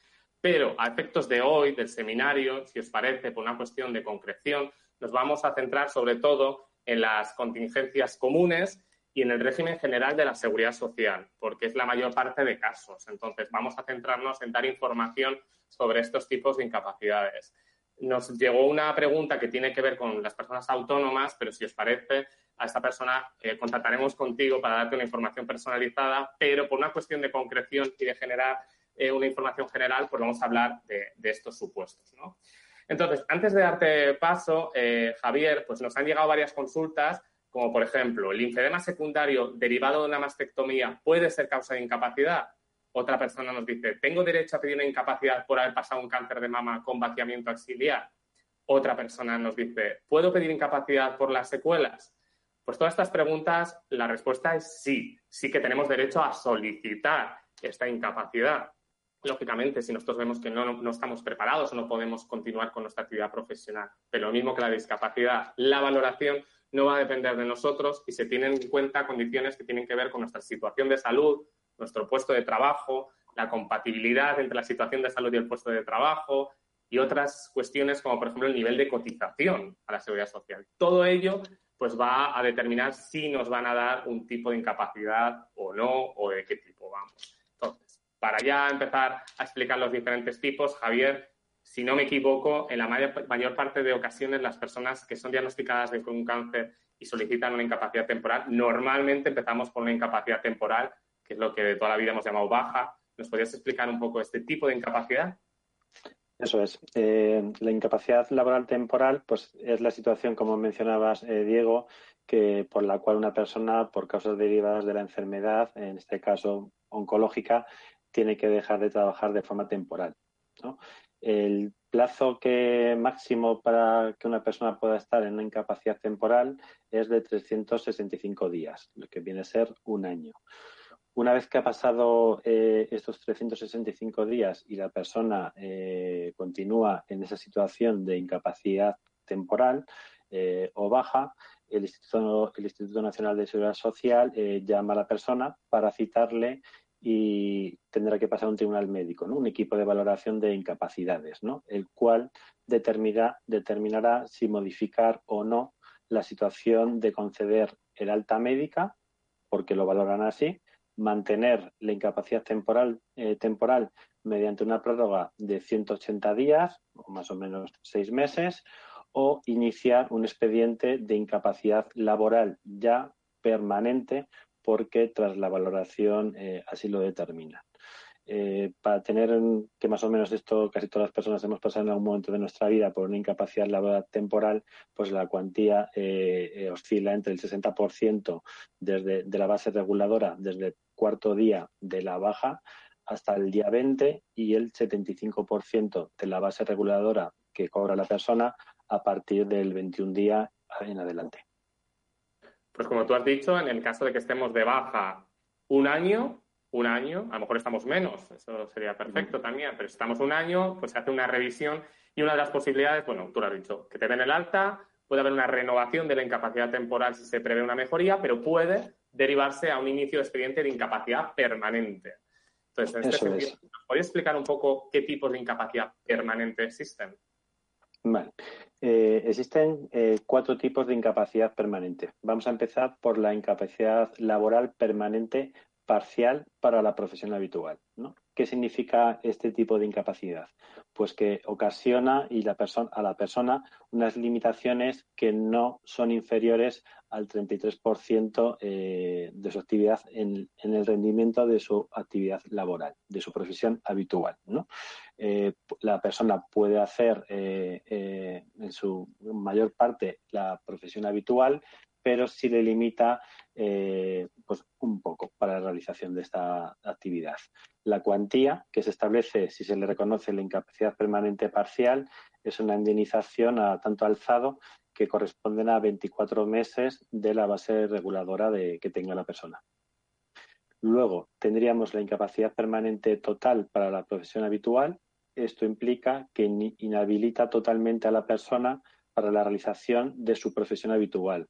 Pero a efectos de hoy, del seminario, si os parece, por una cuestión de concreción, nos vamos a centrar sobre todo en las contingencias comunes y en el régimen general de la seguridad social, porque es la mayor parte de casos. Entonces, vamos a centrarnos en dar información sobre estos tipos de incapacidades. Nos llegó una pregunta que tiene que ver con las personas autónomas, pero si os parece, a esta persona eh, contactaremos contigo para darte una información personalizada, pero por una cuestión de concreción y de generar eh, una información general, pues vamos a hablar de, estos supuestos. Entonces, antes de darte paso, eh, Javier, pues nos han llegado varias consultas como por ejemplo, el linfedema secundario derivado de una mastectomía puede ser causa de incapacidad. Otra persona nos dice, ¿tengo derecho a pedir una incapacidad por haber pasado un cáncer de mama con vaciamiento axiliar? Otra persona nos dice, ¿puedo pedir incapacidad por las secuelas? Pues todas estas preguntas, la respuesta es sí, sí que tenemos derecho a solicitar esta incapacidad. Lógicamente, si nosotros vemos que no, no, estamos preparados o no podemos continuar con nuestra actividad profesional, pero lo mismo que la discapacidad, la valoración no va a depender de nosotros y se tienen en cuenta condiciones que tienen que ver con nuestra situación de salud, nuestro puesto de trabajo, la compatibilidad entre la situación de salud y el puesto de trabajo y otras cuestiones como, por ejemplo, el nivel de cotización a la seguridad social. Todo ello pues va a determinar si nos van a dar un tipo de incapacidad o no o de qué tipo vamos. Para ya empezar a explicar los diferentes tipos, Javier, si no me equivoco, en la mayor, parte de ocasiones las personas que son diagnosticadas de un cáncer y solicitan una incapacidad temporal, normalmente empezamos por una incapacidad temporal, que es lo que de toda la vida hemos llamado baja. ¿Nos podrías explicar un poco este tipo de incapacidad? Eso es. Eh, la incapacidad laboral temporal, pues es la situación, como mencionabas, eh, Diego, que por la cual una persona, por causas derivadas de la enfermedad, en este caso oncológica, tiene que dejar de trabajar de forma temporal. El plazo máximo para que una persona pueda estar en una incapacidad temporal es de 365 días, lo que viene a ser un año. Una vez que ha pasado eh, estos 365 días y la persona eh, continúa en esa situación de incapacidad temporal eh, o baja, el Instituto Nacional de Seguridad Social llama a la persona para citarle y tendrá que pasar a un tribunal médico, ¿no? un equipo de valoración de incapacidades, ¿no? el cual determinará, determinará si modificar o no la situación de conceder el alta médica, porque lo valoran así, mantener la incapacidad temporal, eh, temporal mediante una prórroga de 180 días, o más o menos seis meses, o iniciar un expediente de incapacidad laboral ya permanente porque tras la valoración eh, así lo determina. Eh, para tener que más o menos esto casi todas las personas hemos pasado en algún momento de nuestra vida por una incapacidad laboral temporal, pues la cuantía eh, oscila entre el 60% desde de la base reguladora desde el cuarto día de la baja hasta el día 20 y el 75% de la base reguladora que cobra la persona a partir del 21 día en adelante. Pues como tú has dicho, en el caso de que estemos de baja un año, un año, a lo mejor estamos menos, eso sería perfecto también, pero si estamos un año, pues se hace una revisión y una de las posibilidades, bueno, tú lo has dicho, que te den el alta, puede haber una renovación de la incapacidad temporal si se prevé una mejoría, pero puede derivarse a un inicio de expediente de incapacidad permanente. Entonces, en este sentido, ¿nos podéis explicar un poco qué tipos de incapacidad permanente existen? Vale. Eh, existen eh, cuatro tipos de incapacidad permanente. Vamos a empezar por la incapacidad laboral permanente parcial para la profesión habitual. ¿no? ¿Qué significa este tipo de incapacidad? Pues que ocasiona a la persona unas limitaciones que no son inferiores al 33% eh, de su actividad en, el rendimiento de su actividad laboral, de su profesión habitual. Eh, la persona puede hacer eh, en su mayor parte la profesión habitual, pero sí le limita eh, pues un poco para la realización de esta actividad. La cuantía que se establece si se le reconoce la incapacidad permanente parcial es una indemnización a tanto alzado que corresponden a 24 meses de la base reguladora de, que tenga la persona. Luego tendríamos la incapacidad permanente total para la profesión habitual. Esto implica que inhabilita totalmente a la persona para la realización de su profesión habitual,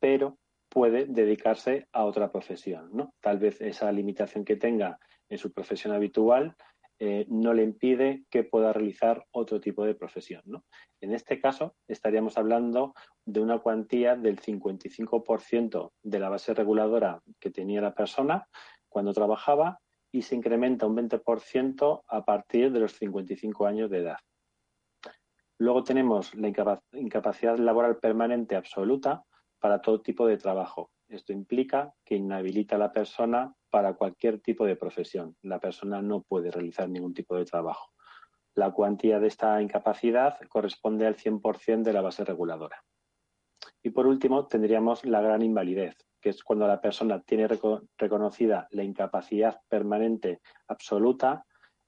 pero puede dedicarse a otra profesión. ¿no? Tal vez esa limitación que tenga en su profesión habitual eh, no le impide que pueda realizar otro tipo de profesión. ¿no? En este caso, estaríamos hablando de una cuantía del 55% de la base reguladora que tenía la persona cuando trabajaba y se incrementa un 20% a partir de los 55 años de edad. Luego tenemos la incapacidad laboral permanente absoluta para todo tipo de trabajo. Esto implica que inhabilita a la persona para cualquier tipo de profesión. La persona no puede realizar ningún tipo de trabajo. La cuantía de esta incapacidad corresponde al 100% de la base reguladora. Y por último, tendríamos la gran invalidez, que es cuando la persona tiene reconocida la incapacidad permanente absoluta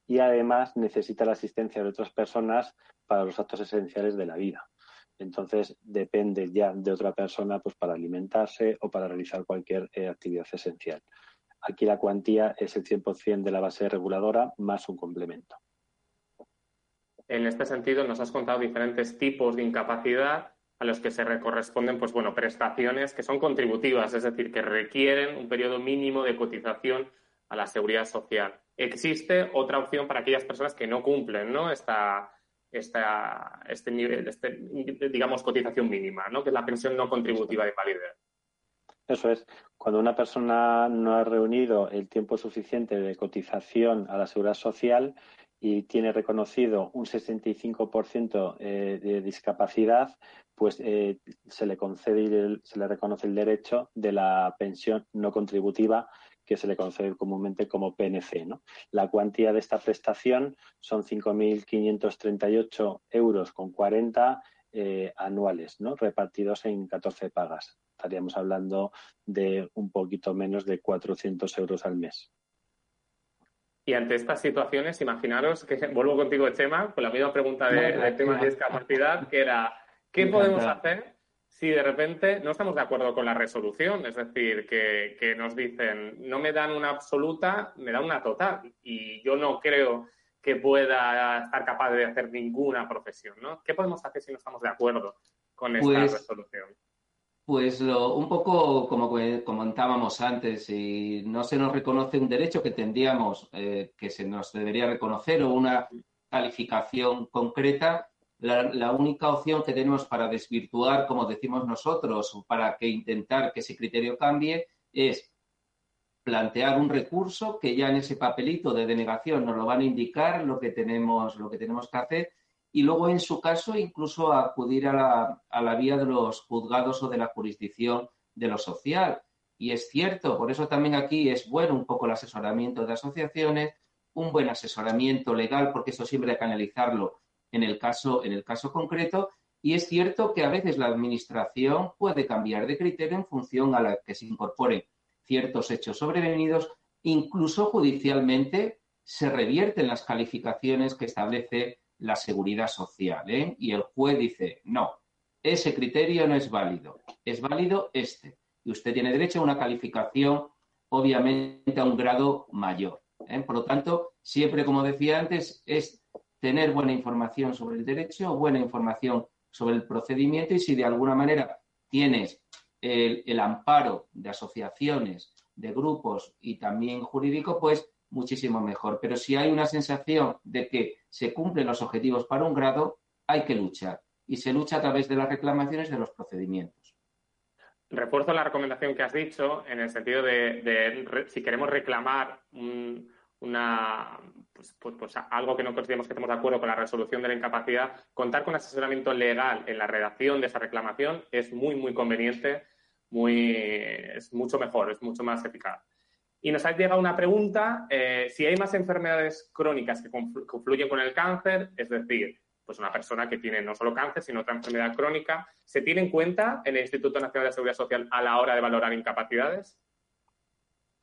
y además necesita la asistencia de otras personas para los actos esenciales de la vida. Entonces depende ya de otra persona pues para alimentarse o para realizar cualquier eh, actividad esencial. Aquí la cuantía es el 100% de la base reguladora más un complemento. En este sentido, nos has contado diferentes tipos de incapacidad a los que se corresponden pues, bueno, prestaciones que son contributivas, es decir, que requieren un periodo mínimo de cotización a la seguridad social. Existe otra opción para aquellas personas que no cumplen ¿no? Esta, esta, este nivel, este, digamos, cotización mínima, ¿no? que es la pensión no contributiva de invalidez. Eso es. Cuando una persona no ha reunido el tiempo suficiente de cotización a la seguridad social y tiene reconocido un 65% eh, de discapacidad, pues eh, se le concede se le reconoce el derecho de la pensión no contributiva que se le conoce comúnmente como PNC. La cuantía de esta prestación son 5.538 euros con 40 eh, anuales, ¿no? repartidos en 14 pagas. Estaríamos hablando de un poquito menos de 400 euros al mes. Y ante estas situaciones, imaginaros que (laughs) vuelvo contigo, Chema, con la misma pregunta de, tema de discapacidad, que era, ¿qué podemos hacer si de repente no estamos de acuerdo con la resolución, es decir, que, nos dicen no me dan una absoluta, me dan una total y yo no creo que pueda estar capaz de hacer ninguna profesión, ¿no? ¿Qué podemos hacer si no estamos de acuerdo con esta pues, resolución? Pues lo, un poco como comentábamos antes, si no se nos reconoce un derecho que tendríamos eh, que se nos debería reconocer o una calificación concreta, la, única opción que tenemos para desvirtuar, como decimos nosotros, o para que intentar que ese criterio cambie, es plantear un recurso que ya en ese papelito de denegación nos lo van a indicar lo que tenemos, lo que, tenemos que hacer y luego en su caso incluso acudir a la, a la vía de los juzgados o de la jurisdicción de lo social. Y es cierto, por eso también aquí es bueno un poco el asesoramiento de asociaciones, un buen asesoramiento legal, porque eso siempre hay que analizarlo en el caso, en el caso concreto. Y es cierto que a veces la Administración puede cambiar de criterio en función a la que se incorporen ciertos hechos sobrevenidos. Incluso judicialmente se revierten las calificaciones que establece la seguridad social. ¿eh? Y el juez dice, no, ese criterio no es válido, es válido este. Y usted tiene derecho a una calificación, obviamente, a un grado mayor. ¿eh? Por lo tanto, siempre, como decía antes, es tener buena información sobre el derecho, buena información sobre el procedimiento y si de alguna manera tienes el, amparo de asociaciones, de grupos y también jurídico, pues muchísimo mejor. Pero si hay una sensación de que se cumplen los objetivos para un grado, hay que luchar. Y se lucha a través de las reclamaciones de los procedimientos. Refuerzo la recomendación que has dicho en el sentido de, si queremos reclamar un, una, pues, pues, pues, algo que no consideremos que estemos de acuerdo con la resolución de la incapacidad, contar con asesoramiento legal en la redacción de esa reclamación es muy, muy conveniente, muy, es mucho mejor, es mucho más eficaz. Y nos ha llegado una pregunta, eh, si hay más enfermedades crónicas que confluyen con el cáncer, es decir, pues una persona que tiene no solo cáncer, sino otra enfermedad crónica, ¿se tiene en cuenta en el Instituto Nacional de Seguridad Social a la hora de valorar incapacidades?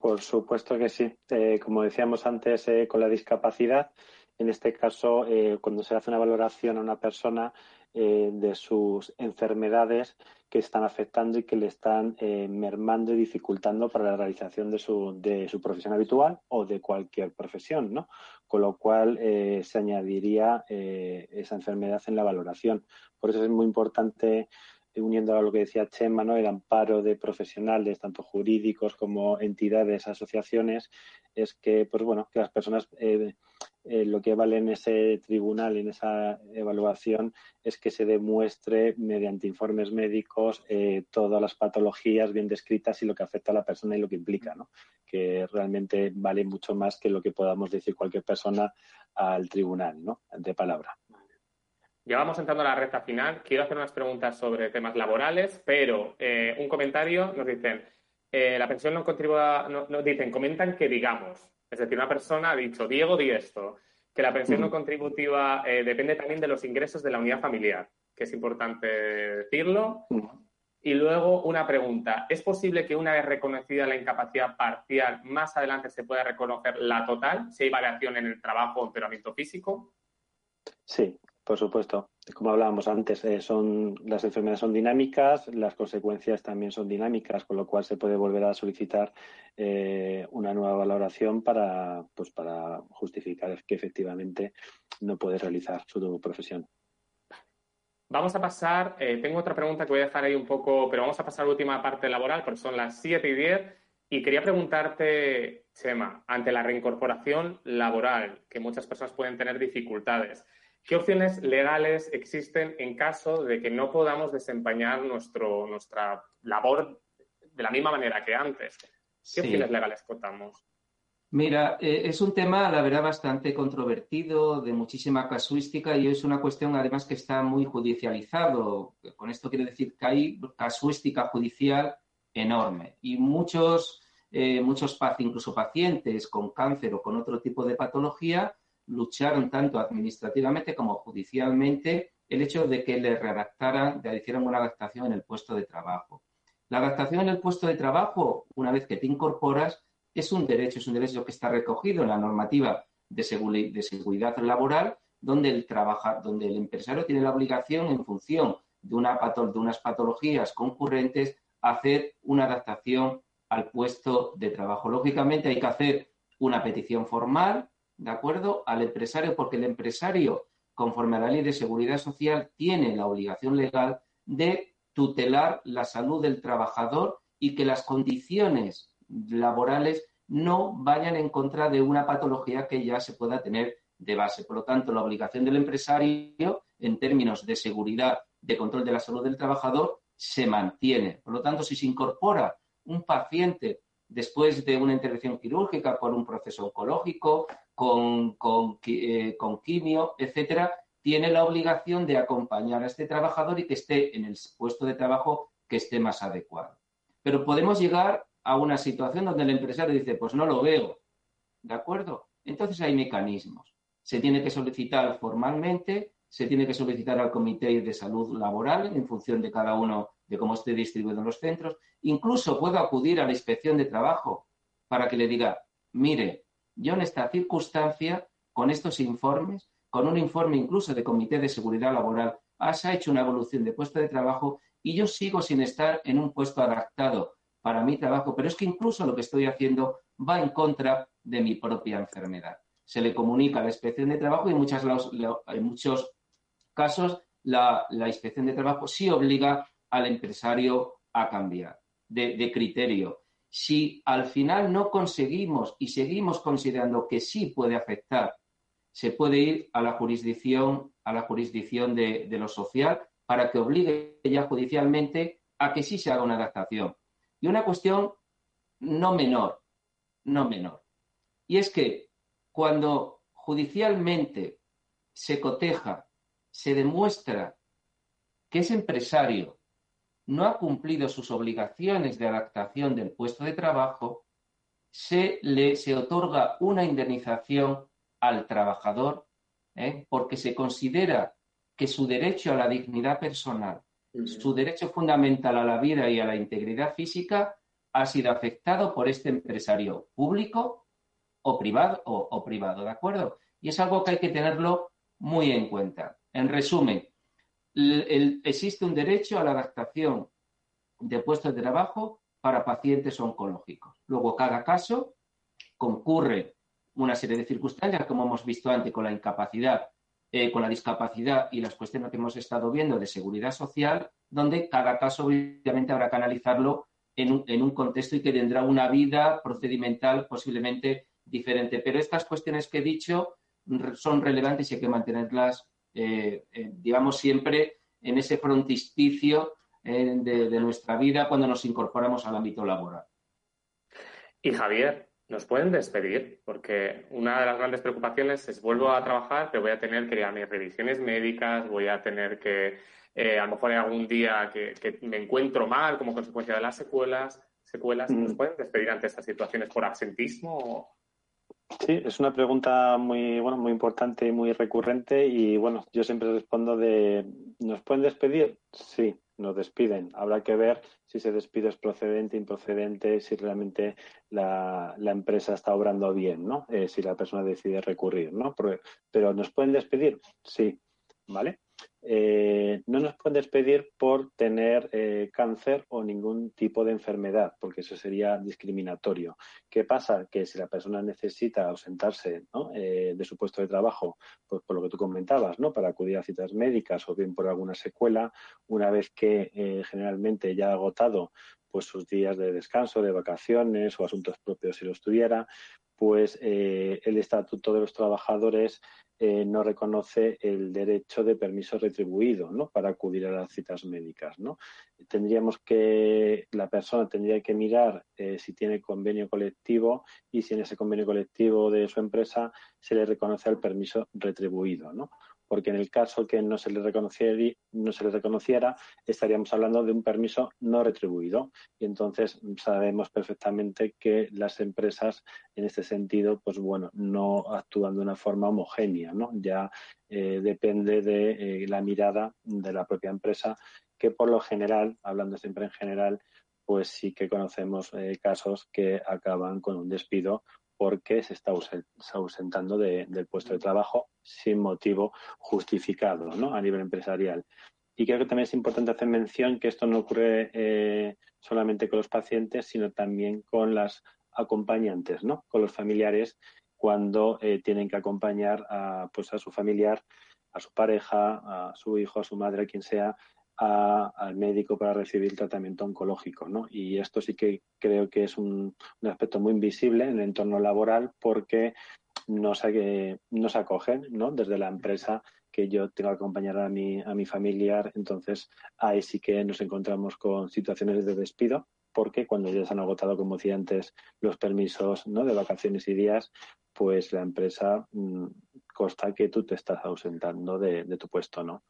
Por supuesto que sí. Eh, como decíamos antes, eh, con la discapacidad, en este caso, eh, cuando se hace una valoración a una persona de sus enfermedades que están afectando y que le están mermando y dificultando para la realización de su, de su profesión habitual o de cualquier profesión, ¿no? Con lo cual se añadiría esa enfermedad en la valoración. Por eso es muy importante uniendo a lo que decía Chema, ¿no? el amparo de profesionales, tanto jurídicos como entidades, asociaciones, es que, pues bueno, que las personas eh, eh, lo que vale en ese tribunal, en esa evaluación, es que se demuestre mediante informes médicos eh, todas las patologías bien descritas y lo que afecta a la persona y lo que implica, ¿no? que realmente vale mucho más que lo que podamos decir cualquier persona al tribunal, ¿no? de palabra. Ya vamos entrando a la recta final. Quiero hacer unas preguntas sobre temas laborales, pero eh, un comentario nos dicen, eh, la pensión no contribuye, nos dicen, comentan que digamos. Es decir, una persona ha dicho, Diego, di esto, que la pensión no contributiva eh, depende también de los ingresos de la unidad familiar, que es importante decirlo. Y luego una pregunta, ¿es posible que una vez reconocida la incapacidad parcial, más adelante se pueda reconocer la total, si hay variación en el trabajo o empeoramiento físico? Sí, por supuesto. Como hablábamos antes, eh, son, las enfermedades son dinámicas, las consecuencias también son dinámicas, con lo cual se puede volver a solicitar eh, una nueva valoración para, pues, para justificar que efectivamente no puede realizar su profesión. Vamos a pasar, eh, tengo otra pregunta que voy a dejar ahí un poco, pero vamos a pasar a la última parte laboral, porque son las 7 y 10. Y quería preguntarte, Chema, ante la reincorporación laboral, que muchas personas pueden tener dificultades, ¿Qué opciones legales existen en caso de que no podamos desempeñar nuestro, nuestra labor de la misma manera que antes. ¿Qué opciones legales contamos? Mira, eh, es un tema, la verdad, bastante controvertido, de muchísima casuística y es una cuestión, además, que está muy judicializado. Con esto quiero decir que hay casuística judicial enorme y muchos, eh, muchos incluso pacientes con cáncer o con otro tipo de patología, lucharon tanto administrativamente como judicialmente el hecho de que le redactaran, le hicieran una adaptación en el puesto de trabajo. La adaptación en el puesto de trabajo, una vez que te incorporas, es un derecho, es un derecho que está recogido en la normativa de, seguridad laboral, donde el, donde el empresario tiene la obligación, en función de, una de unas patologías concurrentes, hacer una adaptación al puesto de trabajo. Lógicamente hay que hacer una petición formal, ¿de acuerdo?, al empresario, porque el empresario, conforme a la ley de seguridad social, tiene la obligación legal de tutelar la salud del trabajador y que las condiciones laborales no vayan en contra de una patología que ya se pueda tener de base. Por lo tanto, la obligación del empresario en términos de seguridad, de control de la salud del trabajador, se mantiene. Por lo tanto, si se incorpora un paciente después de una intervención quirúrgica por un proceso oncológico, eh, con quimio, etcétera, tiene la obligación de acompañar a este trabajador y que esté en el puesto de trabajo que esté más adecuado. Pero podemos llegar a una situación donde el empresario dice, pues no lo veo, ¿de acuerdo? Entonces hay mecanismos. Se tiene que solicitar formalmente, se tiene que solicitar al Comité de Salud Laboral en función de cada uno de cómo esté distribuido en los centros. Incluso puedo acudir a la inspección de trabajo para que le diga, mire, yo en esta circunstancia, con estos informes, con un informe incluso de Comité de Seguridad Laboral, has hecho una evolución de puesto de trabajo y yo sigo sin estar en un puesto adaptado para mi trabajo, pero es que incluso lo que estoy haciendo va en contra de mi propia enfermedad. Se le comunica a la inspección de trabajo y en, muchos casos la, inspección de trabajo sí obliga al empresario a cambiar de criterio. Si al final no conseguimos y seguimos considerando que sí puede afectar, se puede ir a la jurisdicción, a la jurisdicción de, lo social para que obligue ya judicialmente a que sí se haga una adaptación. Y una cuestión no menor, no menor. Y es que cuando judicialmente se coteja, se demuestra que ese empresario no ha cumplido sus obligaciones de adaptación del puesto de trabajo, se le se otorga una indemnización al trabajador ¿eh? porque se considera que su derecho a la dignidad personal su derecho fundamental a la vida y a la integridad física ha sido afectado por este empresario público o privado, o, privado, ¿de acuerdo? Y es algo que hay que tenerlo muy en cuenta. En resumen, existe un derecho a la adaptación de puestos de trabajo para pacientes oncológicos. Luego, cada caso concurre una serie de circunstancias, como hemos visto antes, con la incapacidad eh, con la discapacidad y las cuestiones que hemos estado viendo de seguridad social, donde cada caso obviamente habrá que analizarlo en un, en un contexto y que tendrá una vida procedimental posiblemente diferente. Pero estas cuestiones que he dicho son relevantes y hay que mantenerlas, eh, eh, digamos, siempre en ese frontispicio de, de nuestra vida cuando nos incorporamos al ámbito laboral. Y Javier, nos pueden despedir, porque una de las grandes preocupaciones es vuelvo a trabajar, pero voy a tener que ir a mis revisiones médicas, voy a tener que, eh, a lo mejor hay algún día que, me encuentro mal como consecuencia de las secuelas. secuelas. ¿Nos mm. pueden despedir ante estas situaciones por absentismo? Sí, es una pregunta muy, bueno, muy importante y muy recurrente y bueno, yo siempre respondo de ¿nos pueden despedir? Sí, nos despiden. Habrá que ver si ese despido es procedente, improcedente, si realmente la, la empresa está obrando bien, ¿no? Eh, si la persona decide recurrir, ¿no? pero ¿nos pueden despedir? Sí, ¿vale? Eh, no nos pueden despedir por tener eh, cáncer o ningún tipo de enfermedad, porque eso sería discriminatorio. ¿Qué pasa? Que si la persona necesita ausentarse eh, de su puesto de trabajo, pues por lo que tú comentabas, ¿no? para acudir a citas médicas o bien por alguna secuela, una vez que generalmente ya ha agotado pues sus días de descanso, de vacaciones o asuntos propios si los tuviera, pues el estatuto de los trabajadores eh, no reconoce el derecho de permiso retribuido ¿no? para acudir a las citas médicas. ¿no? Tendríamos que, la persona tendría que mirar eh, si tiene convenio colectivo y si en ese convenio colectivo de su empresa se le reconoce el permiso retribuido. ¿no? Porque en el caso que no se le reconociera, estaríamos hablando de un permiso no retribuido. Y entonces sabemos perfectamente que las empresas, en este sentido, pues bueno, no actúan de una forma homogénea, ¿no? Ya eh, depende de eh, la mirada de la propia empresa, que por lo general, hablando siempre en general, pues sí que conocemos eh, casos que acaban con un despido porque se está ausentando del puesto de trabajo sin motivo justificado ¿no? a nivel empresarial. Y creo que también es importante hacer mención que esto no ocurre eh, solamente con los pacientes, sino también con las acompañantes, ¿no? con los familiares, cuando eh, tienen que acompañar a, pues a su familiar, a su pareja, a su hijo, a su madre, a quien sea, al médico para recibir tratamiento oncológico. ¿no? Y esto sí que creo que es un, aspecto muy invisible en el entorno laboral porque no no se acogen ¿no? desde la empresa que yo tengo que acompañar a mi, a mi familiar. Entonces, ahí sí que nos encontramos con situaciones de despido porque cuando ya se han agotado, como decía antes, los permisos ¿no? de vacaciones y días, pues la empresa mm, consta que tú te estás ausentando de, de tu puesto, ¿no?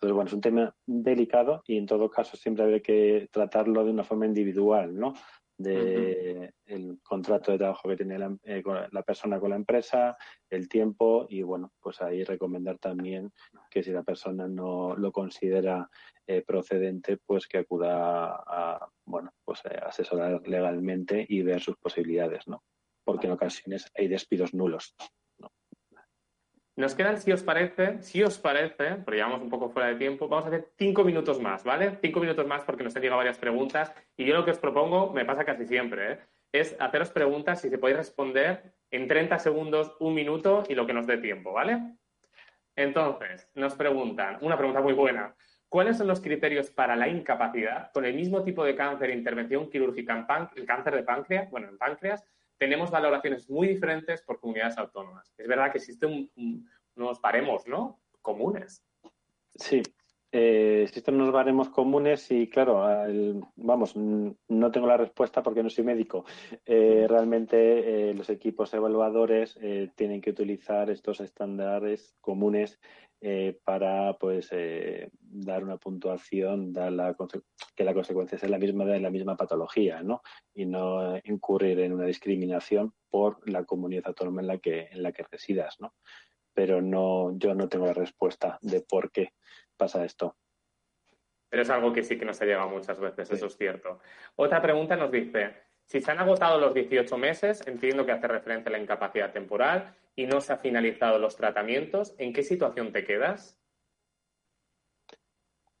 Entonces, bueno, es un tema delicado y en todo caso siempre hay que tratarlo de una forma individual, ¿no? De el contrato de trabajo que tiene eh, la, persona con la empresa, el tiempo y, bueno, pues ahí recomendar también que si la persona no lo considera eh, procedente, pues que acuda a, bueno, pues asesorar legalmente y ver sus posibilidades, ¿no? Porque en ocasiones hay despidos nulos. Nos quedan, si os parece, si os parece, porque llevamos un poco fuera de tiempo, vamos a hacer cinco minutos más, ¿vale? Cinco minutos más porque nos han llegado varias preguntas y yo lo que os propongo, me pasa casi siempre, ¿eh? es haceros preguntas si se podéis responder en 30 segundos, un minuto y lo que nos dé tiempo, ¿vale? Entonces, nos preguntan, una pregunta muy buena, ¿cuáles son los criterios para la incapacidad con el mismo tipo de cáncer e intervención quirúrgica en cáncer de páncreas, bueno, en páncreas, tenemos valoraciones muy diferentes por comunidades autónomas. Es verdad que existen unos baremos, ¿no? Comunes. Sí, eh, existen unos baremos comunes y, claro, vamos, no tengo la respuesta porque no soy médico. Eh, realmente eh, los equipos evaluadores tienen que utilizar estos estándares comunes para, pues, dar una puntuación, dar la, que la consecuencia sea la misma de la misma patología, ¿no? Y no incurrir en una discriminación por la comunidad autónoma en la que, en la que residas, ¿no? Pero no, yo no tengo la respuesta de por qué pasa esto. Pero es algo que sí que nos ha llegado muchas veces, eso es cierto. Otra pregunta nos dice, si se han agotado los 18 meses, entiendo que hace referencia a la incapacidad temporal y no se han finalizado los tratamientos, ¿en qué situación te quedas?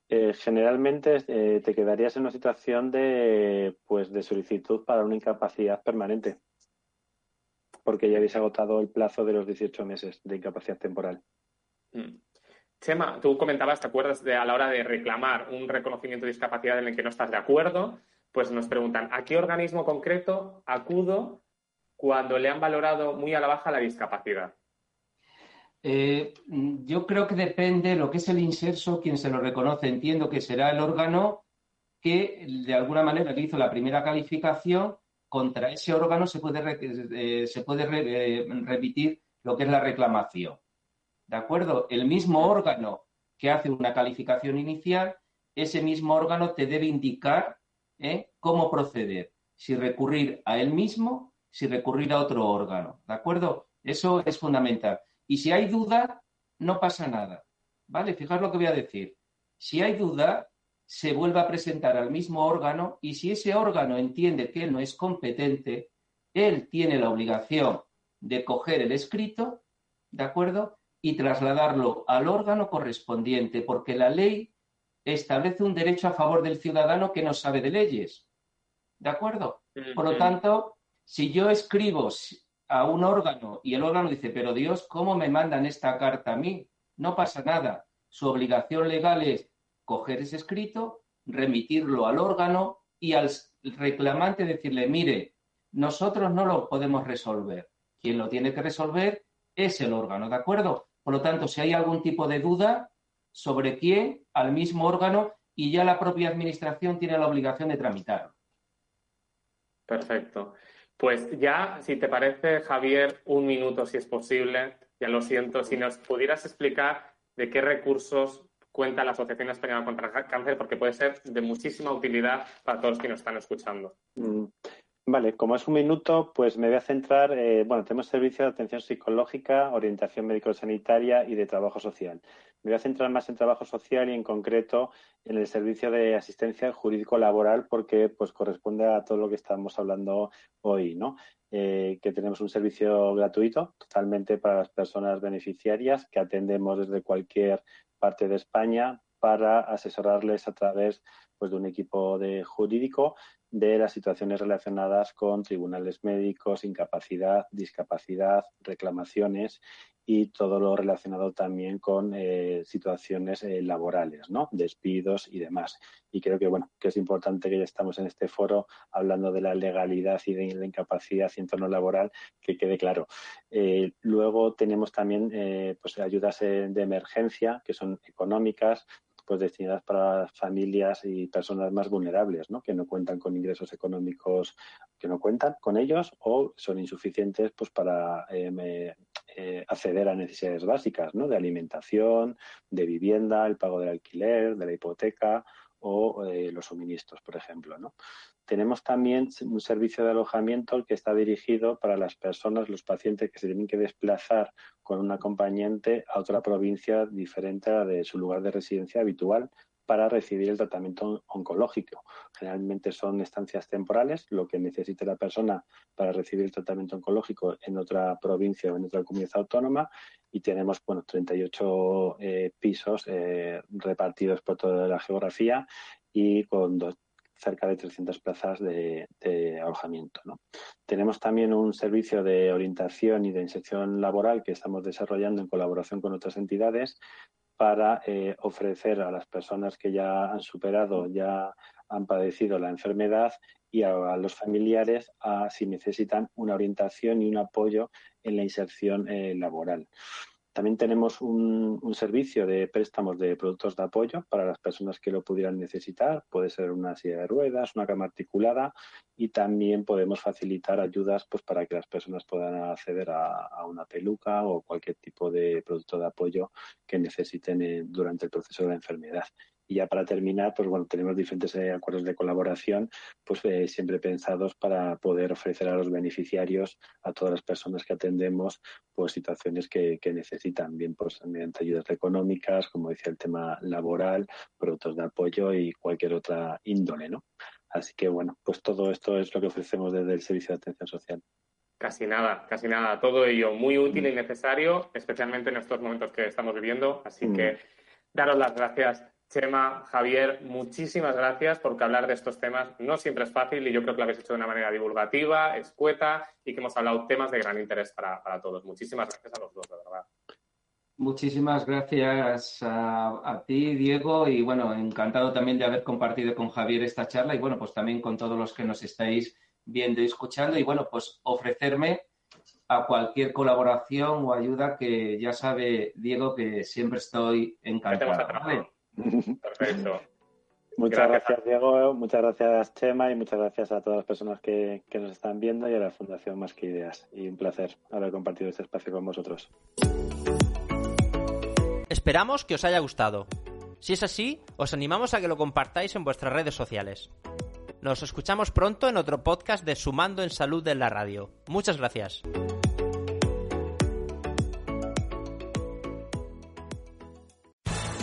Eh, generalmente eh, te quedarías en una situación de, pues, de solicitud para una incapacidad permanente, porque ya habéis agotado el plazo de los 18 meses de incapacidad temporal. Mm. Chema, tú comentabas, ¿te acuerdas de a la hora de reclamar un reconocimiento de discapacidad en el que no estás de acuerdo? Pues nos preguntan, ¿a qué organismo concreto acudo cuando le han valorado muy a la baja la discapacidad? Eh, yo creo que depende lo que es el inserso, quien se lo reconoce. Entiendo que será el órgano que de alguna manera que hizo la primera calificación, contra ese órgano se puede, eh, se puede eh, remitir lo que es la reclamación. ¿De acuerdo? El mismo órgano que hace una calificación inicial, ese mismo órgano te debe indicar cómo proceder, si recurrir a él mismo, si recurrir a otro órgano. ¿De acuerdo? Eso es fundamental. Y si hay duda, no pasa nada. ¿Vale? Fijaos lo que voy a decir. Si hay duda, se vuelve a presentar al mismo órgano y si ese órgano entiende que él no es competente, él tiene la obligación de coger el escrito, ¿de acuerdo? Y trasladarlo al órgano correspondiente, porque la ley establece un derecho a favor del ciudadano que no sabe de leyes. ¿De acuerdo? Por lo tanto, si yo escribo a un órgano y el órgano dice, pero Dios, ¿cómo me mandan esta carta a mí? No pasa nada. Su obligación legal es coger ese escrito, remitirlo al órgano y al reclamante decirle, mire, nosotros no lo podemos resolver. Quien lo tiene que resolver es el órgano, ¿de acuerdo? Por lo tanto, si hay algún tipo de duda sobre quién, al mismo órgano, y ya la propia administración tiene la obligación de tramitarlo. Perfecto. Pues ya, si te parece, Javier, un minuto, si es posible, ya lo siento, si nos pudieras explicar de qué recursos cuenta la Asociación Española contra el Cáncer, porque puede ser de muchísima utilidad para todos los que nos están escuchando. Mm, vale, como es un minuto, pues me voy a centrar, eh, bueno, tenemos servicio de atención psicológica, orientación médico-sanitaria y de trabajo social. Me voy a centrar más en trabajo social y en concreto en el servicio de asistencia jurídico-laboral porque pues corresponde a todo lo que estamos hablando hoy, ¿no? Eh, que tenemos un servicio gratuito totalmente para las personas beneficiarias que atendemos desde cualquier parte de España para asesorarles a través pues, de un equipo de jurídico de las situaciones relacionadas con tribunales médicos, incapacidad, discapacidad, reclamaciones y todo lo relacionado también con eh, situaciones eh, laborales, ¿no? despidos y demás. Y creo que bueno que es importante que ya estamos en este foro hablando de la legalidad y de la incapacidad y entorno laboral que quede claro. Eh, luego tenemos también pues ayudas de emergencia que son económicas, destinadas para familias y personas más vulnerables, ¿no? que no cuentan con ingresos económicos, que no cuentan con ellos o son insuficientes pues para eh, eh, acceder a necesidades básicas, ¿no? de alimentación, de vivienda, el pago del alquiler, de la hipoteca o eh, los suministros, por ejemplo. ¿no? Tenemos también un servicio de alojamiento que está dirigido para las personas, los pacientes que se tienen que desplazar con un acompañante a otra provincia diferente a de su lugar de residencia habitual para recibir el tratamiento oncológico. Generalmente son estancias temporales, lo que necesite la persona para recibir el tratamiento oncológico en otra provincia o en otra comunidad autónoma y tenemos bueno, 38 eh, pisos eh, repartidos por toda la geografía y con dos, cerca de 300 plazas de, alojamiento. Tenemos también un servicio de orientación y de inserción laboral que estamos desarrollando en colaboración con otras entidades para eh, ofrecer a las personas que ya han superado, ya han padecido la enfermedad y a, los familiares a si necesitan una orientación y un apoyo en la inserción eh, laboral. También tenemos un, servicio de préstamos de productos de apoyo para las personas que lo pudieran necesitar. Puede ser una silla de ruedas, una cama articulada y también podemos facilitar ayudas pues, para que las personas puedan acceder a, una peluca o cualquier tipo de producto de apoyo que necesiten eh, durante el proceso de la enfermedad. Y ya para terminar, pues bueno, tenemos diferentes eh, acuerdos de colaboración, pues eh, siempre pensados para poder ofrecer a los beneficiarios, a todas las personas que atendemos, pues situaciones que, necesitan, bien pues mediante ayudas económicas, como decía el tema laboral, productos de apoyo y cualquier otra índole, ¿no? Así que bueno, pues todo esto es lo que ofrecemos desde el Servicio de Atención Social. Casi nada, casi nada. Todo ello muy útil y necesario, especialmente en estos momentos que estamos viviendo. Así mm. que daros las gracias Chema, Javier, muchísimas gracias porque hablar de estos temas no siempre es fácil y yo creo que lo habéis hecho de una manera divulgativa, escueta y que hemos hablado temas de gran interés para, todos. Muchísimas gracias a los dos, de verdad. Muchísimas gracias a, ti, Diego, y bueno, encantado también de haber compartido con Javier esta charla y bueno, pues también con todos los que nos estáis viendo y escuchando y bueno, pues ofrecerme a cualquier colaboración o ayuda que ya sabe Diego que siempre estoy encantado. Perfecto. Muchas gracias. Diego, muchas gracias, Chema, y muchas gracias a todas las personas que, que, nos están viendo y a la Fundación Más que Ideas. Y un placer haber compartido este espacio con vosotros. Esperamos que os haya gustado. Si es así, os animamos a que lo compartáis en vuestras redes sociales. Nos escuchamos pronto en otro podcast de Sumando en Salud de la Radio. Muchas gracias.